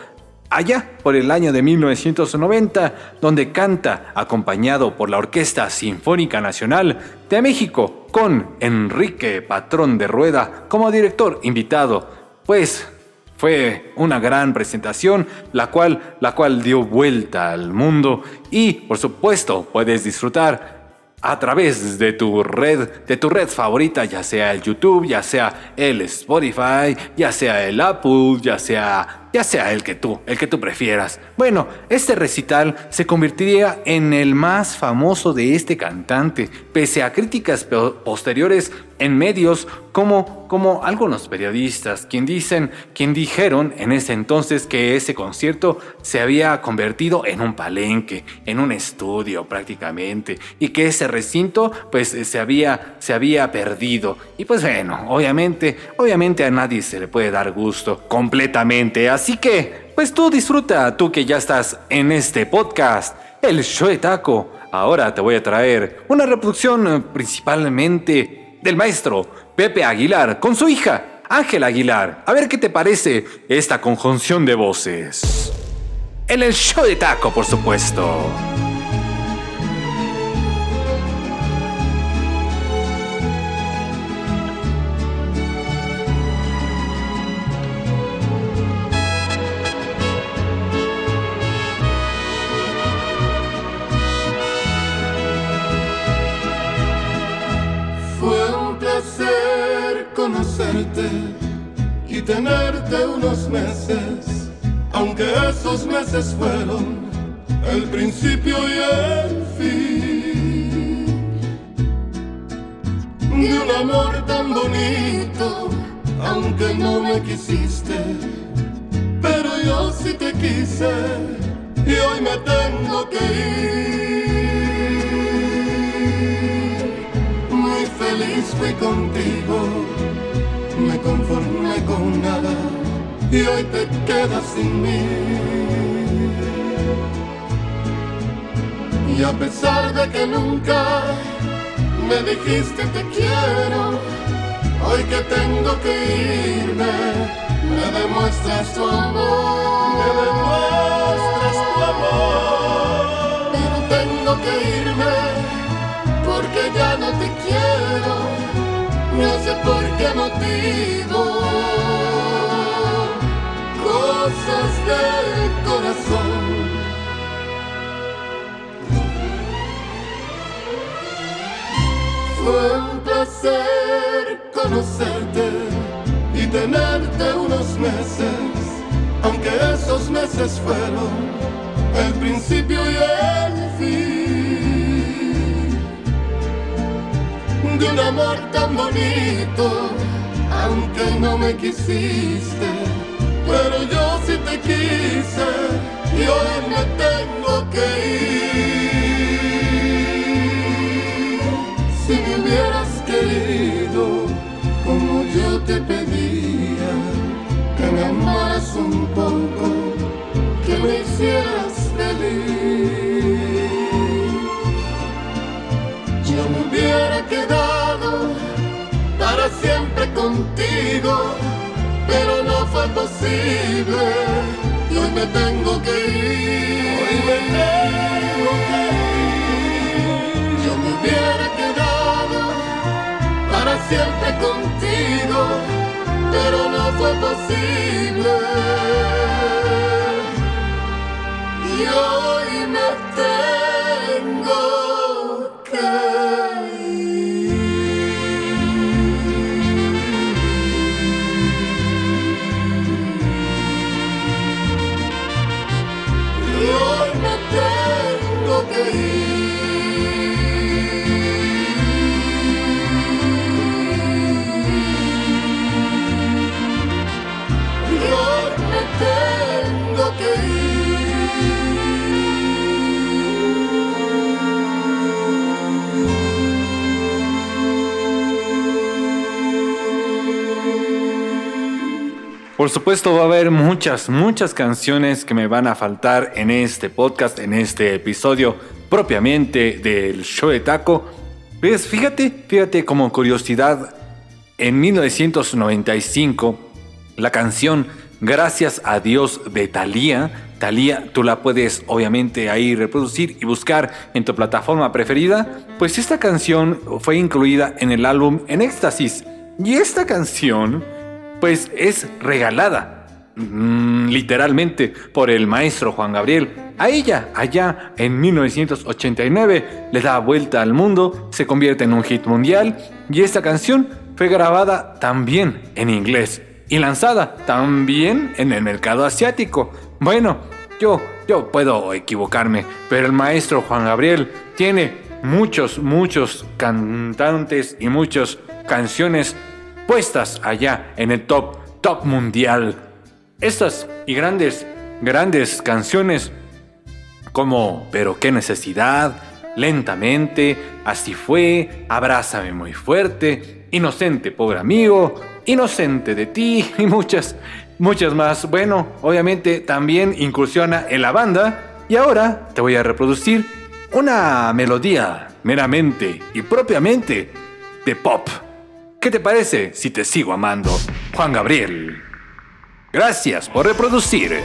Speaker 1: Allá por el año de 1990, donde canta acompañado por la Orquesta Sinfónica Nacional de México con Enrique Patrón de Rueda como director invitado. Pues fue una gran presentación, la cual, la cual dio vuelta al mundo y, por supuesto, puedes disfrutar a través de tu red, de tu red favorita, ya sea el YouTube, ya sea el Spotify, ya sea el Apple, ya sea ya sea el que tú, el que tú prefieras. Bueno, este recital se convertiría en el más famoso de este cantante, pese a críticas posteriores en medios como, como algunos periodistas, quien dicen, quien dijeron en ese entonces que ese concierto se había convertido en un palenque, en un estudio prácticamente, y que ese recinto pues se había, se había perdido. Y pues bueno, obviamente, obviamente a nadie se le puede dar gusto completamente. Así que, pues tú disfruta, tú que ya estás en este podcast, el show de taco. Ahora te voy a traer una reproducción eh, principalmente del maestro Pepe Aguilar con su hija Ángela Aguilar. A ver qué te parece esta conjunción de voces. En el show de taco, por supuesto.
Speaker 10: Esos meses fueron el principio y el fin de un amor tan bonito, aunque no me quisiste, pero yo sí te quise y hoy me tengo que ir. Muy feliz fui contigo me conformé con nada y hoy te quedas sin mí. Y a pesar de que nunca me dijiste te quiero, hoy que tengo que irme, me demuestras tu amor. Me demuestras tu amor. Pero tengo que irme porque ya no te quiero no sé por qué motivo. Cosas corazón. Fue un placer conocerte y tenerte unos meses, aunque esos meses fueron el principio y el fin de un amor tan bonito, aunque no me quisiste, pero yo sí te quise y hoy me tengo que ir. Si me hubieras querido como yo te pedía, que me amaras un poco, que me hicieras feliz. Yo me hubiera quedado para siempre contigo, pero no fue posible y hoy me tengo que ir. Hoy me tengo que ir. Yo me hubiera quedado para siempre contigo, pero no fue posible. Y hoy me tengo
Speaker 1: Por supuesto va a haber muchas, muchas canciones que me van a faltar en este podcast, en este episodio propiamente del show de taco. Pues fíjate, fíjate como curiosidad, en 1995 la canción Gracias a Dios de Thalía. Thalía, tú la puedes obviamente ahí reproducir y buscar en tu plataforma preferida. Pues esta canción fue incluida en el álbum En Éxtasis. Y esta canción, pues es regalada, mm, literalmente, por el maestro Juan Gabriel. A ella, allá en 1989, le da vuelta al mundo, se convierte en un hit mundial y esta canción fue grabada también en inglés y lanzada también en el mercado asiático. Bueno, yo, yo puedo equivocarme, pero el maestro Juan Gabriel tiene muchos, muchos cantantes y muchas canciones puestas allá en el top, top mundial. Estas y grandes, grandes canciones como Pero qué necesidad, Lentamente, Así fue, Abrázame muy fuerte, Inocente pobre amigo, Inocente de ti <laughs> y muchas, muchas más. Bueno, obviamente también incursiona en la banda y ahora te voy a reproducir una melodía meramente y propiamente de pop. ¿Qué te parece si te sigo amando, Juan Gabriel? Gracias por reproducir.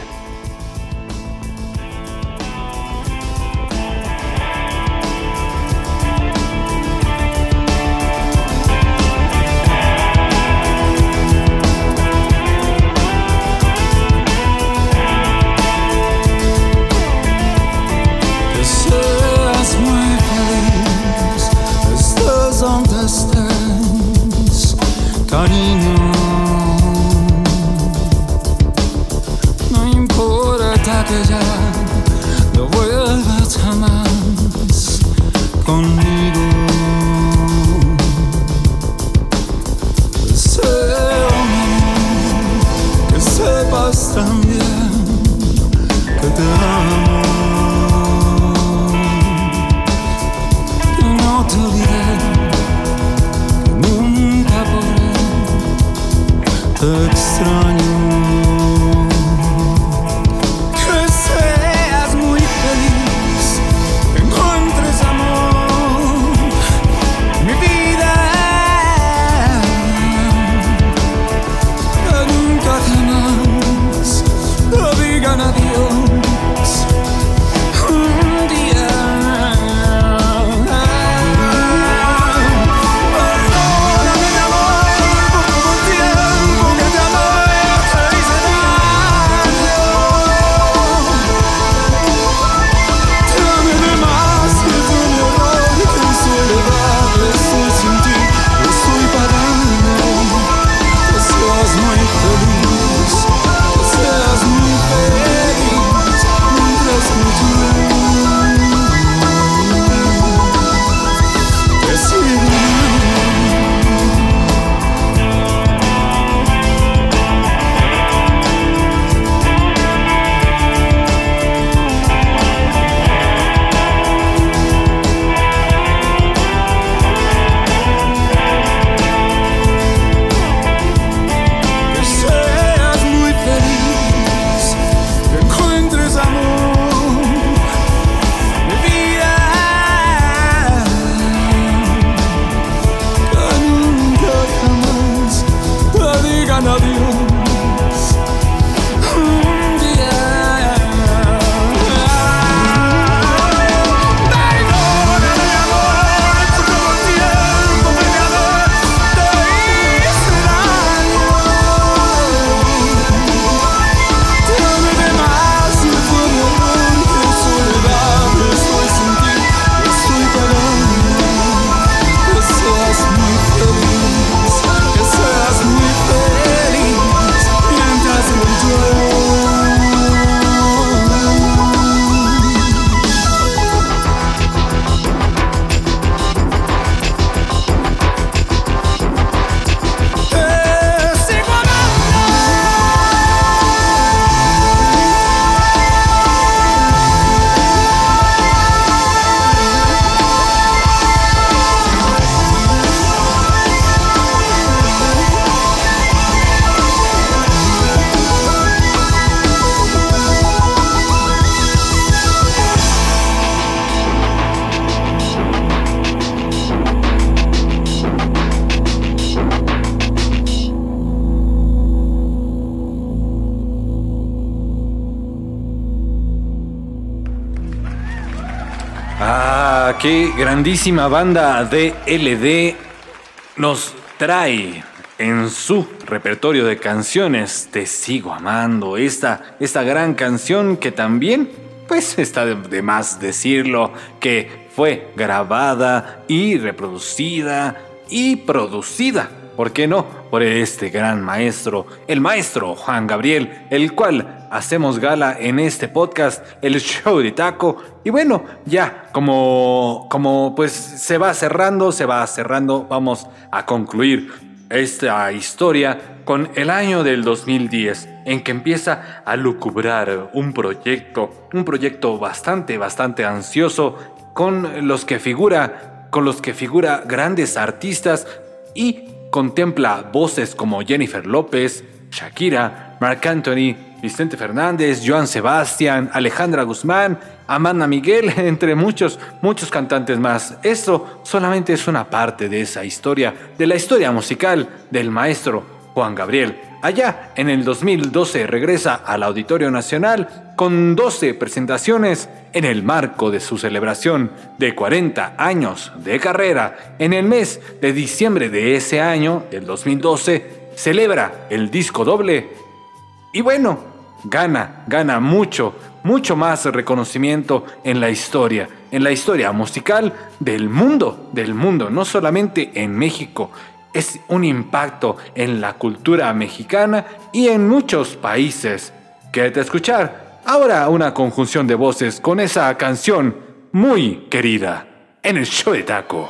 Speaker 1: Grandísima banda DLD nos trae en su repertorio de canciones Te sigo amando, esta, esta gran canción que también, pues está de, de más decirlo, que fue grabada y reproducida y producida, ¿por qué no? Por este gran maestro, el maestro Juan Gabriel, el cual hacemos gala en este podcast, el show de taco. Y bueno, ya como, como pues se va cerrando, se va cerrando, vamos a concluir esta historia con el año del 2010, en que empieza a lucubrar un proyecto, un proyecto bastante, bastante ansioso, con los que figura, con los que figura grandes artistas y contempla voces como Jennifer López, Shakira, Marc Anthony, Vicente Fernández, Joan Sebastián, Alejandra Guzmán, Amanda Miguel, <laughs> entre muchos, muchos cantantes más. Esto solamente es una parte de esa historia, de la historia musical del maestro Juan Gabriel. Allá en el 2012 regresa al Auditorio Nacional con 12 presentaciones en el marco de su celebración de 40 años de carrera. En el mes de diciembre de ese año, del 2012, celebra el disco doble y bueno, gana, gana mucho, mucho más reconocimiento en la historia, en la historia musical del mundo, del mundo, no solamente en México. Es un impacto en la cultura mexicana y en muchos países. Quédate a escuchar ahora una conjunción de voces con esa canción muy querida en el show de taco.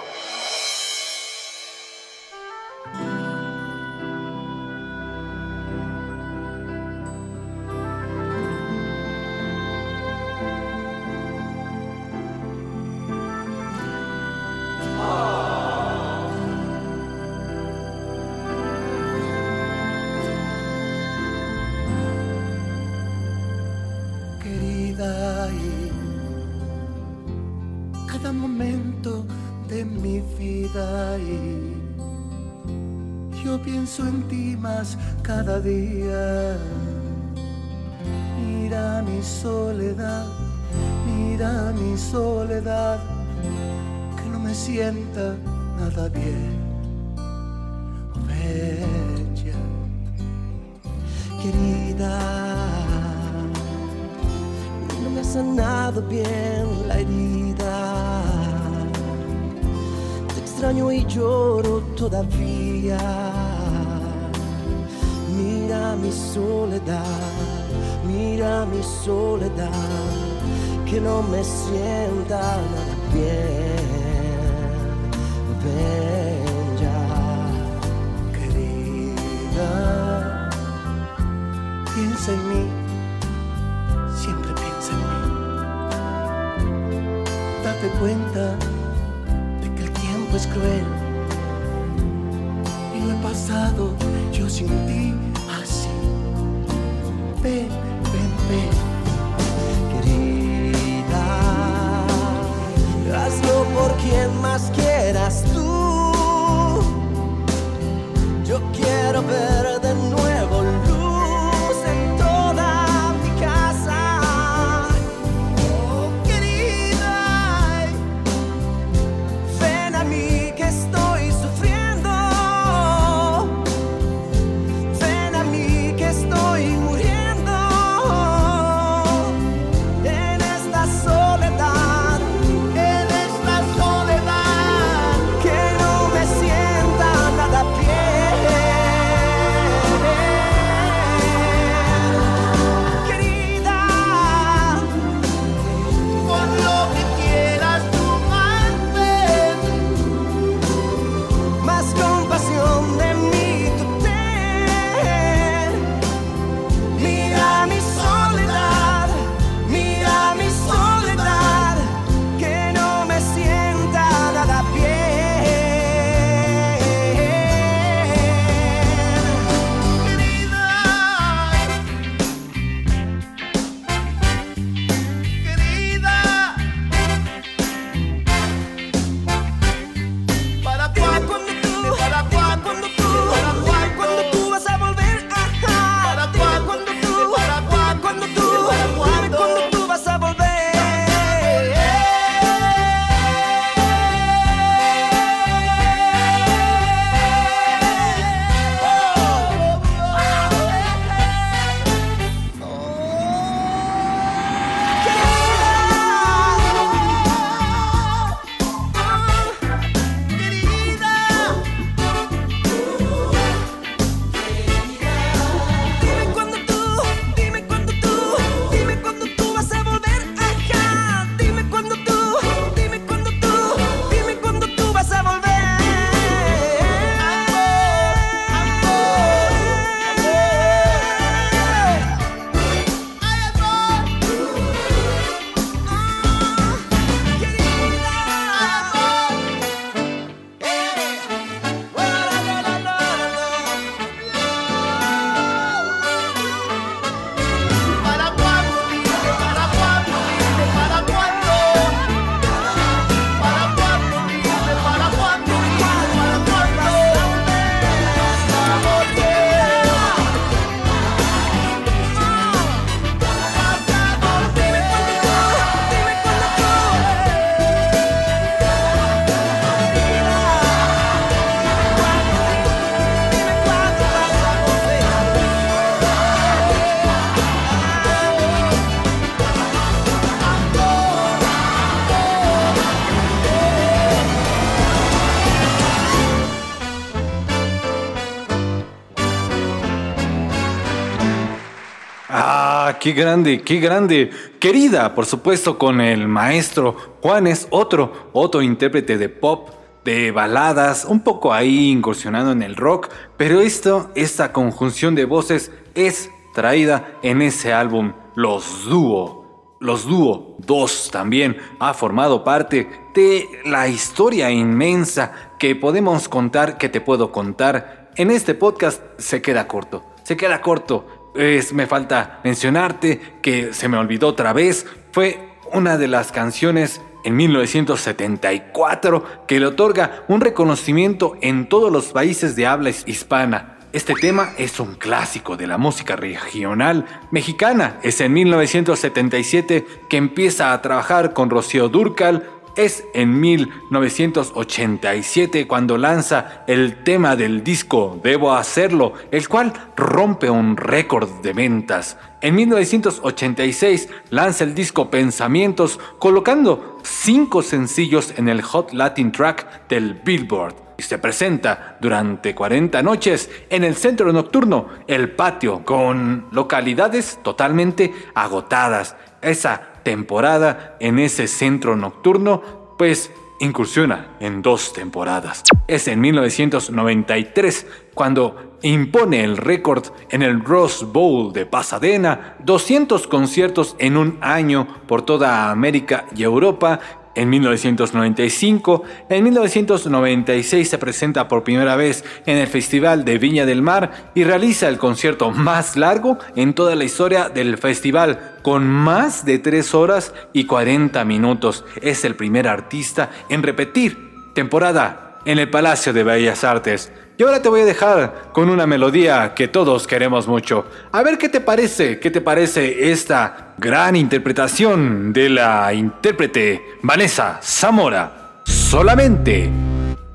Speaker 1: Qué grande, qué grande. Querida, por supuesto, con el maestro Juanes, otro, otro intérprete de pop, de baladas, un poco ahí incursionando en el rock, pero esto, esta conjunción de voces es traída en ese álbum, Los Dúo. Los Dúo 2 también ha formado parte de la historia inmensa que podemos contar, que te puedo contar. En este podcast se queda corto, se queda corto es, me falta mencionarte que se me olvidó otra vez, fue una de las canciones en 1974 que le otorga un reconocimiento en todos los países de habla hispana. Este tema es un clásico de la música regional mexicana. Es en 1977 que empieza a trabajar con Rocío Durcal, es en 1987 cuando lanza el tema del disco Debo Hacerlo, el cual rompe un récord de ventas. En 1986 lanza el disco Pensamientos, colocando cinco sencillos en el Hot Latin Track del Billboard. Y se presenta durante 40 noches en el centro nocturno El Patio, con localidades totalmente agotadas. Esa temporada en ese centro nocturno, pues incursiona en dos temporadas. Es en 1993 cuando impone el récord en el Rose Bowl de Pasadena, 200 conciertos en un año por toda América y Europa en 1995, en 1996 se presenta por primera vez en el Festival de Viña del Mar y realiza el concierto más largo en toda la historia del festival, con más de 3 horas y 40 minutos. Es el primer artista en repetir temporada en el Palacio de Bellas Artes. Y ahora te voy a dejar con una melodía que todos queremos mucho. A ver qué te parece, qué te parece esta gran interpretación de la intérprete Vanessa Zamora. Solamente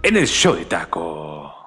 Speaker 1: en el show de taco.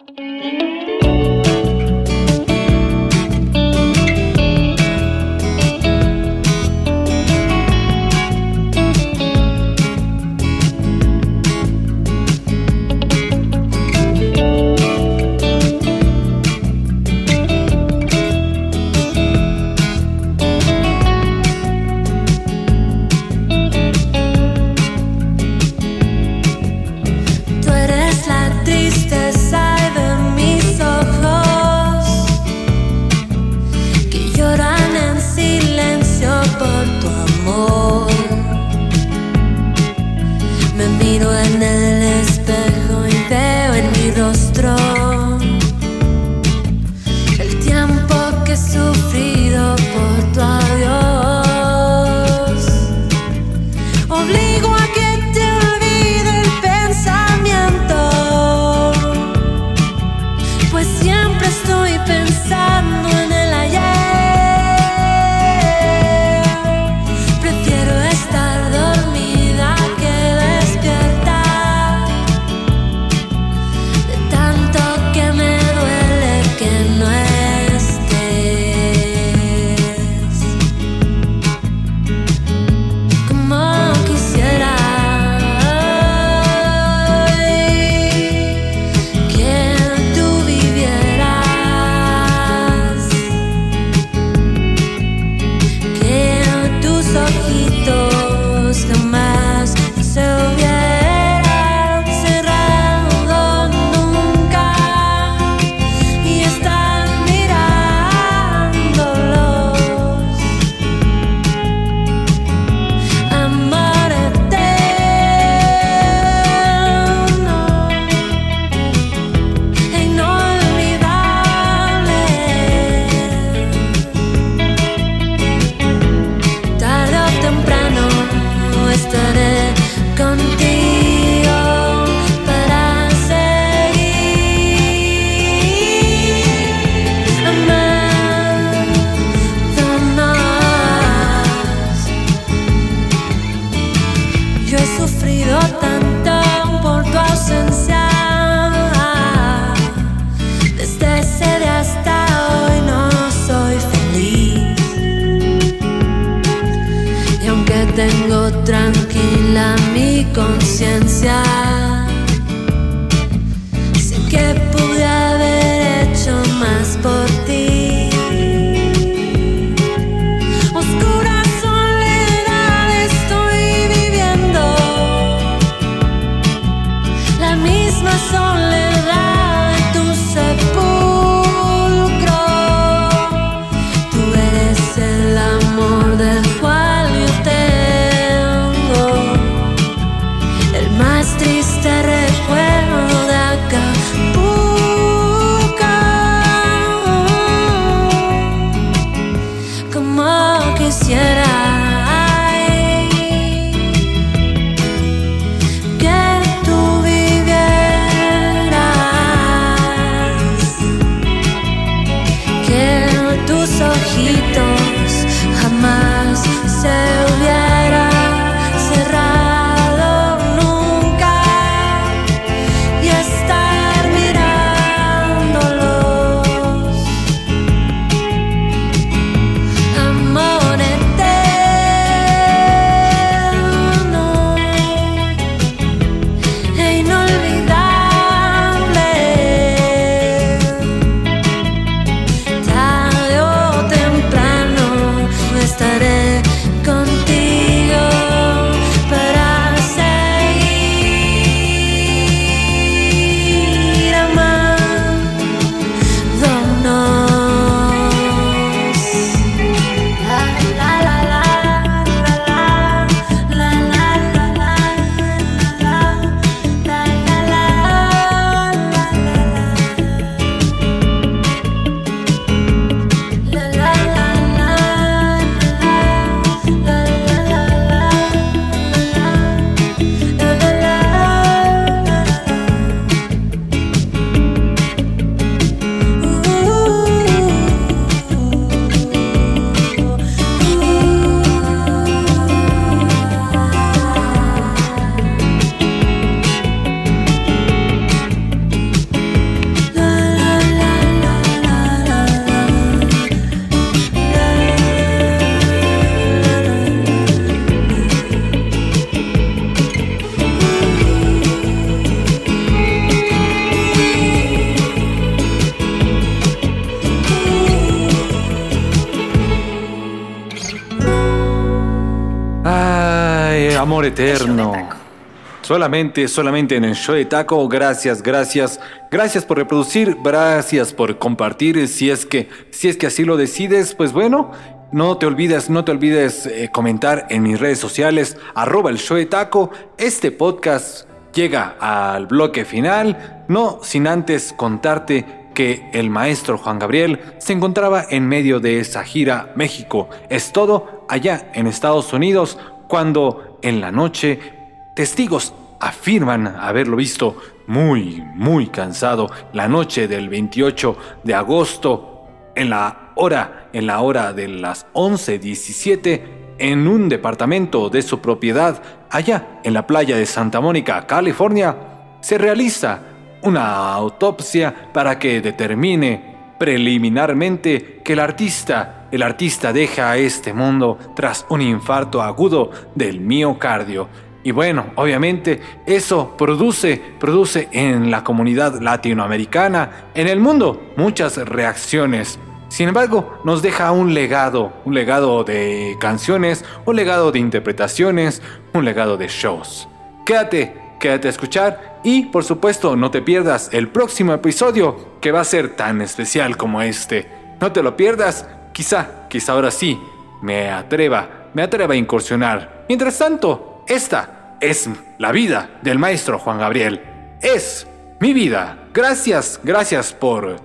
Speaker 1: Solamente, solamente en el show de taco. Gracias, gracias. Gracias por reproducir, gracias por compartir. Si es que, si es que así lo decides, pues bueno, no te olvides, no te olvides eh, comentar en mis redes sociales, arroba el show de taco. Este podcast llega al bloque final, no sin antes contarte que el maestro Juan Gabriel se encontraba en medio de esa gira México. Es todo allá en Estados Unidos cuando en la noche testigos afirman haberlo visto muy, muy cansado la noche del 28 de agosto en la hora, en la hora de las 11:17 en un departamento de su propiedad allá en la playa de Santa Mónica, California, se realiza una autopsia para que determine preliminarmente que el artista, el artista deja este mundo tras un infarto agudo del miocardio. Y bueno, obviamente eso produce, produce en la comunidad latinoamericana, en el mundo, muchas reacciones. Sin embargo, nos deja un legado, un legado de canciones, un legado de interpretaciones, un legado de shows. Quédate, quédate a escuchar y por supuesto no te pierdas el próximo episodio que va a ser tan especial como este. No te lo pierdas, quizá, quizá ahora sí, me atreva, me atreva a incursionar. Mientras tanto, esta es la vida del maestro Juan Gabriel. Es mi vida. Gracias, gracias por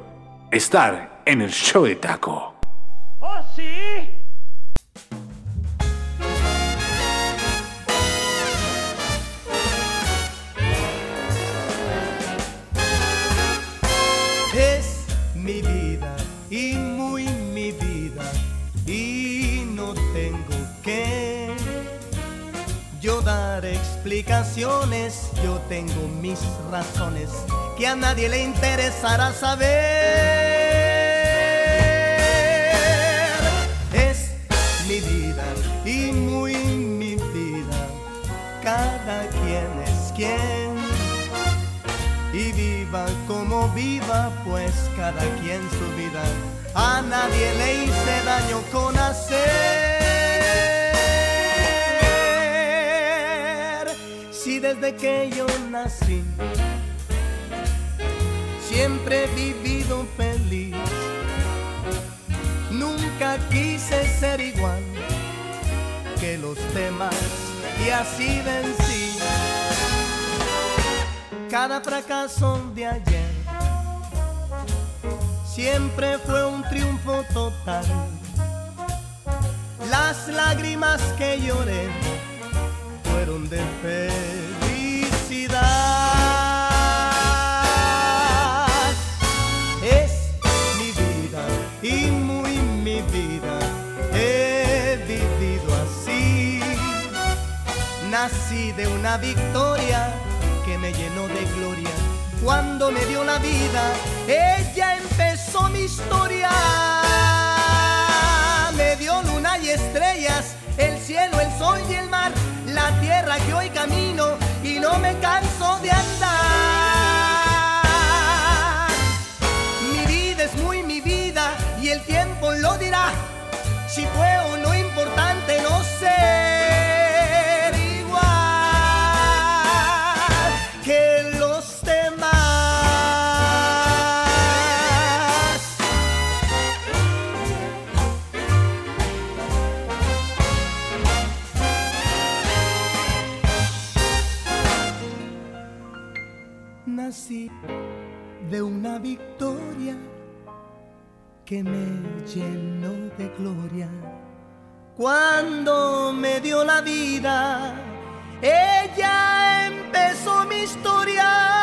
Speaker 1: estar en el show de taco.
Speaker 3: Yo tengo mis razones que a nadie le interesará saber. Es mi vida y muy mi vida, cada quien es quien y viva como viva, pues cada quien su vida. A nadie le hice daño con hacer. Desde que yo nací. Siempre he vivido feliz, nunca quise ser igual que los demás y así vencí. Cada fracaso de ayer siempre fue un triunfo total. Las lágrimas que lloré fueron de Es mi vida y muy mi vida. He vivido así. Nací de una victoria que me llenó de gloria. Cuando me dio la vida, ella empezó mi historia. Me dio luna y estrellas, el cielo, el sol y el mar, la tierra que hoy camino y no me canso de andar. Mi vida es muy mi vida y el tiempo lo dirá. Si fue o no importante, no ser que me llenó de gloria. Cuando me dio la vida, ella empezó mi historia.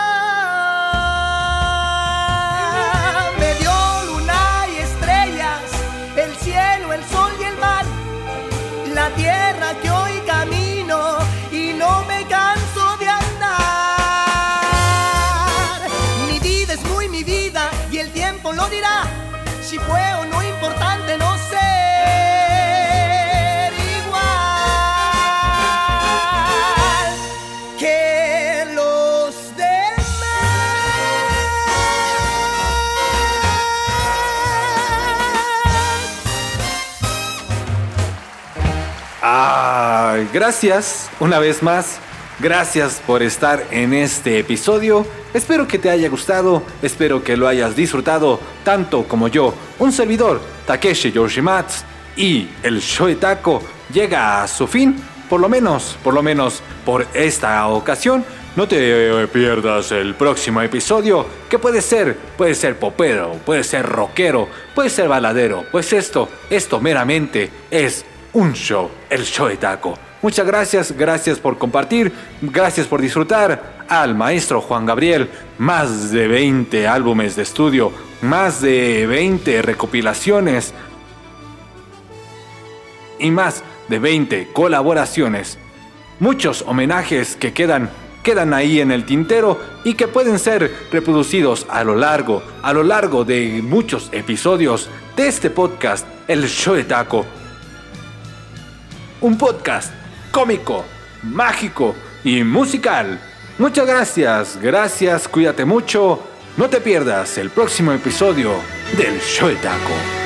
Speaker 3: si fue o no importante no ser igual que los demás.
Speaker 1: Ah, gracias una vez más Gracias por estar en este episodio. Espero que te haya gustado, espero que lo hayas disfrutado tanto como yo. Un servidor, Takeshi Yoshimatsu, y el Shoetako llega a su fin, por lo menos, por lo menos por esta ocasión. No te pierdas el próximo episodio, que puede ser, puede ser popero, puede ser rockero, puede ser baladero, pues esto, esto meramente es un show, el Shoetako. Muchas gracias, gracias por compartir, gracias por disfrutar al maestro Juan Gabriel. Más de 20 álbumes de estudio, más de 20 recopilaciones y más de 20 colaboraciones. Muchos homenajes que quedan quedan ahí en el tintero y que pueden ser reproducidos a lo largo, a lo largo de muchos episodios de este podcast, El Show de Taco. Un podcast cómico, mágico y musical. Muchas gracias, gracias, cuídate mucho. No te pierdas el próximo episodio del Show de Taco.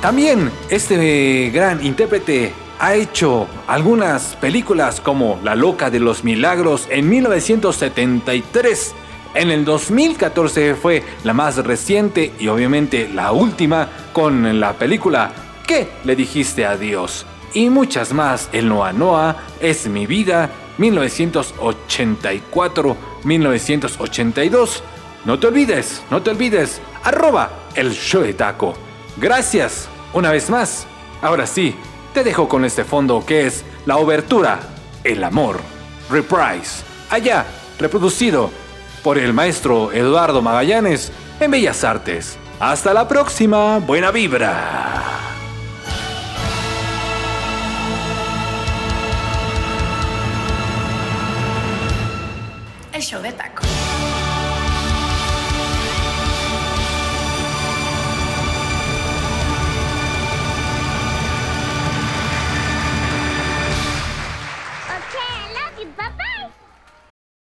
Speaker 1: También este gran intérprete ha hecho algunas películas como La Loca de los Milagros en 1973. En el 2014 fue la más reciente y obviamente la última con la película ¿Qué le dijiste a Dios? Y muchas más. El Noa Noa es mi vida 1984-1982. No te olvides, no te olvides. Arroba el show de taco. Gracias, una vez más. Ahora sí, te dejo con este fondo que es la obertura El Amor, Reprise, allá, reproducido por el maestro Eduardo Magallanes en Bellas Artes. Hasta la próxima, buena vibra.
Speaker 11: El show de taco.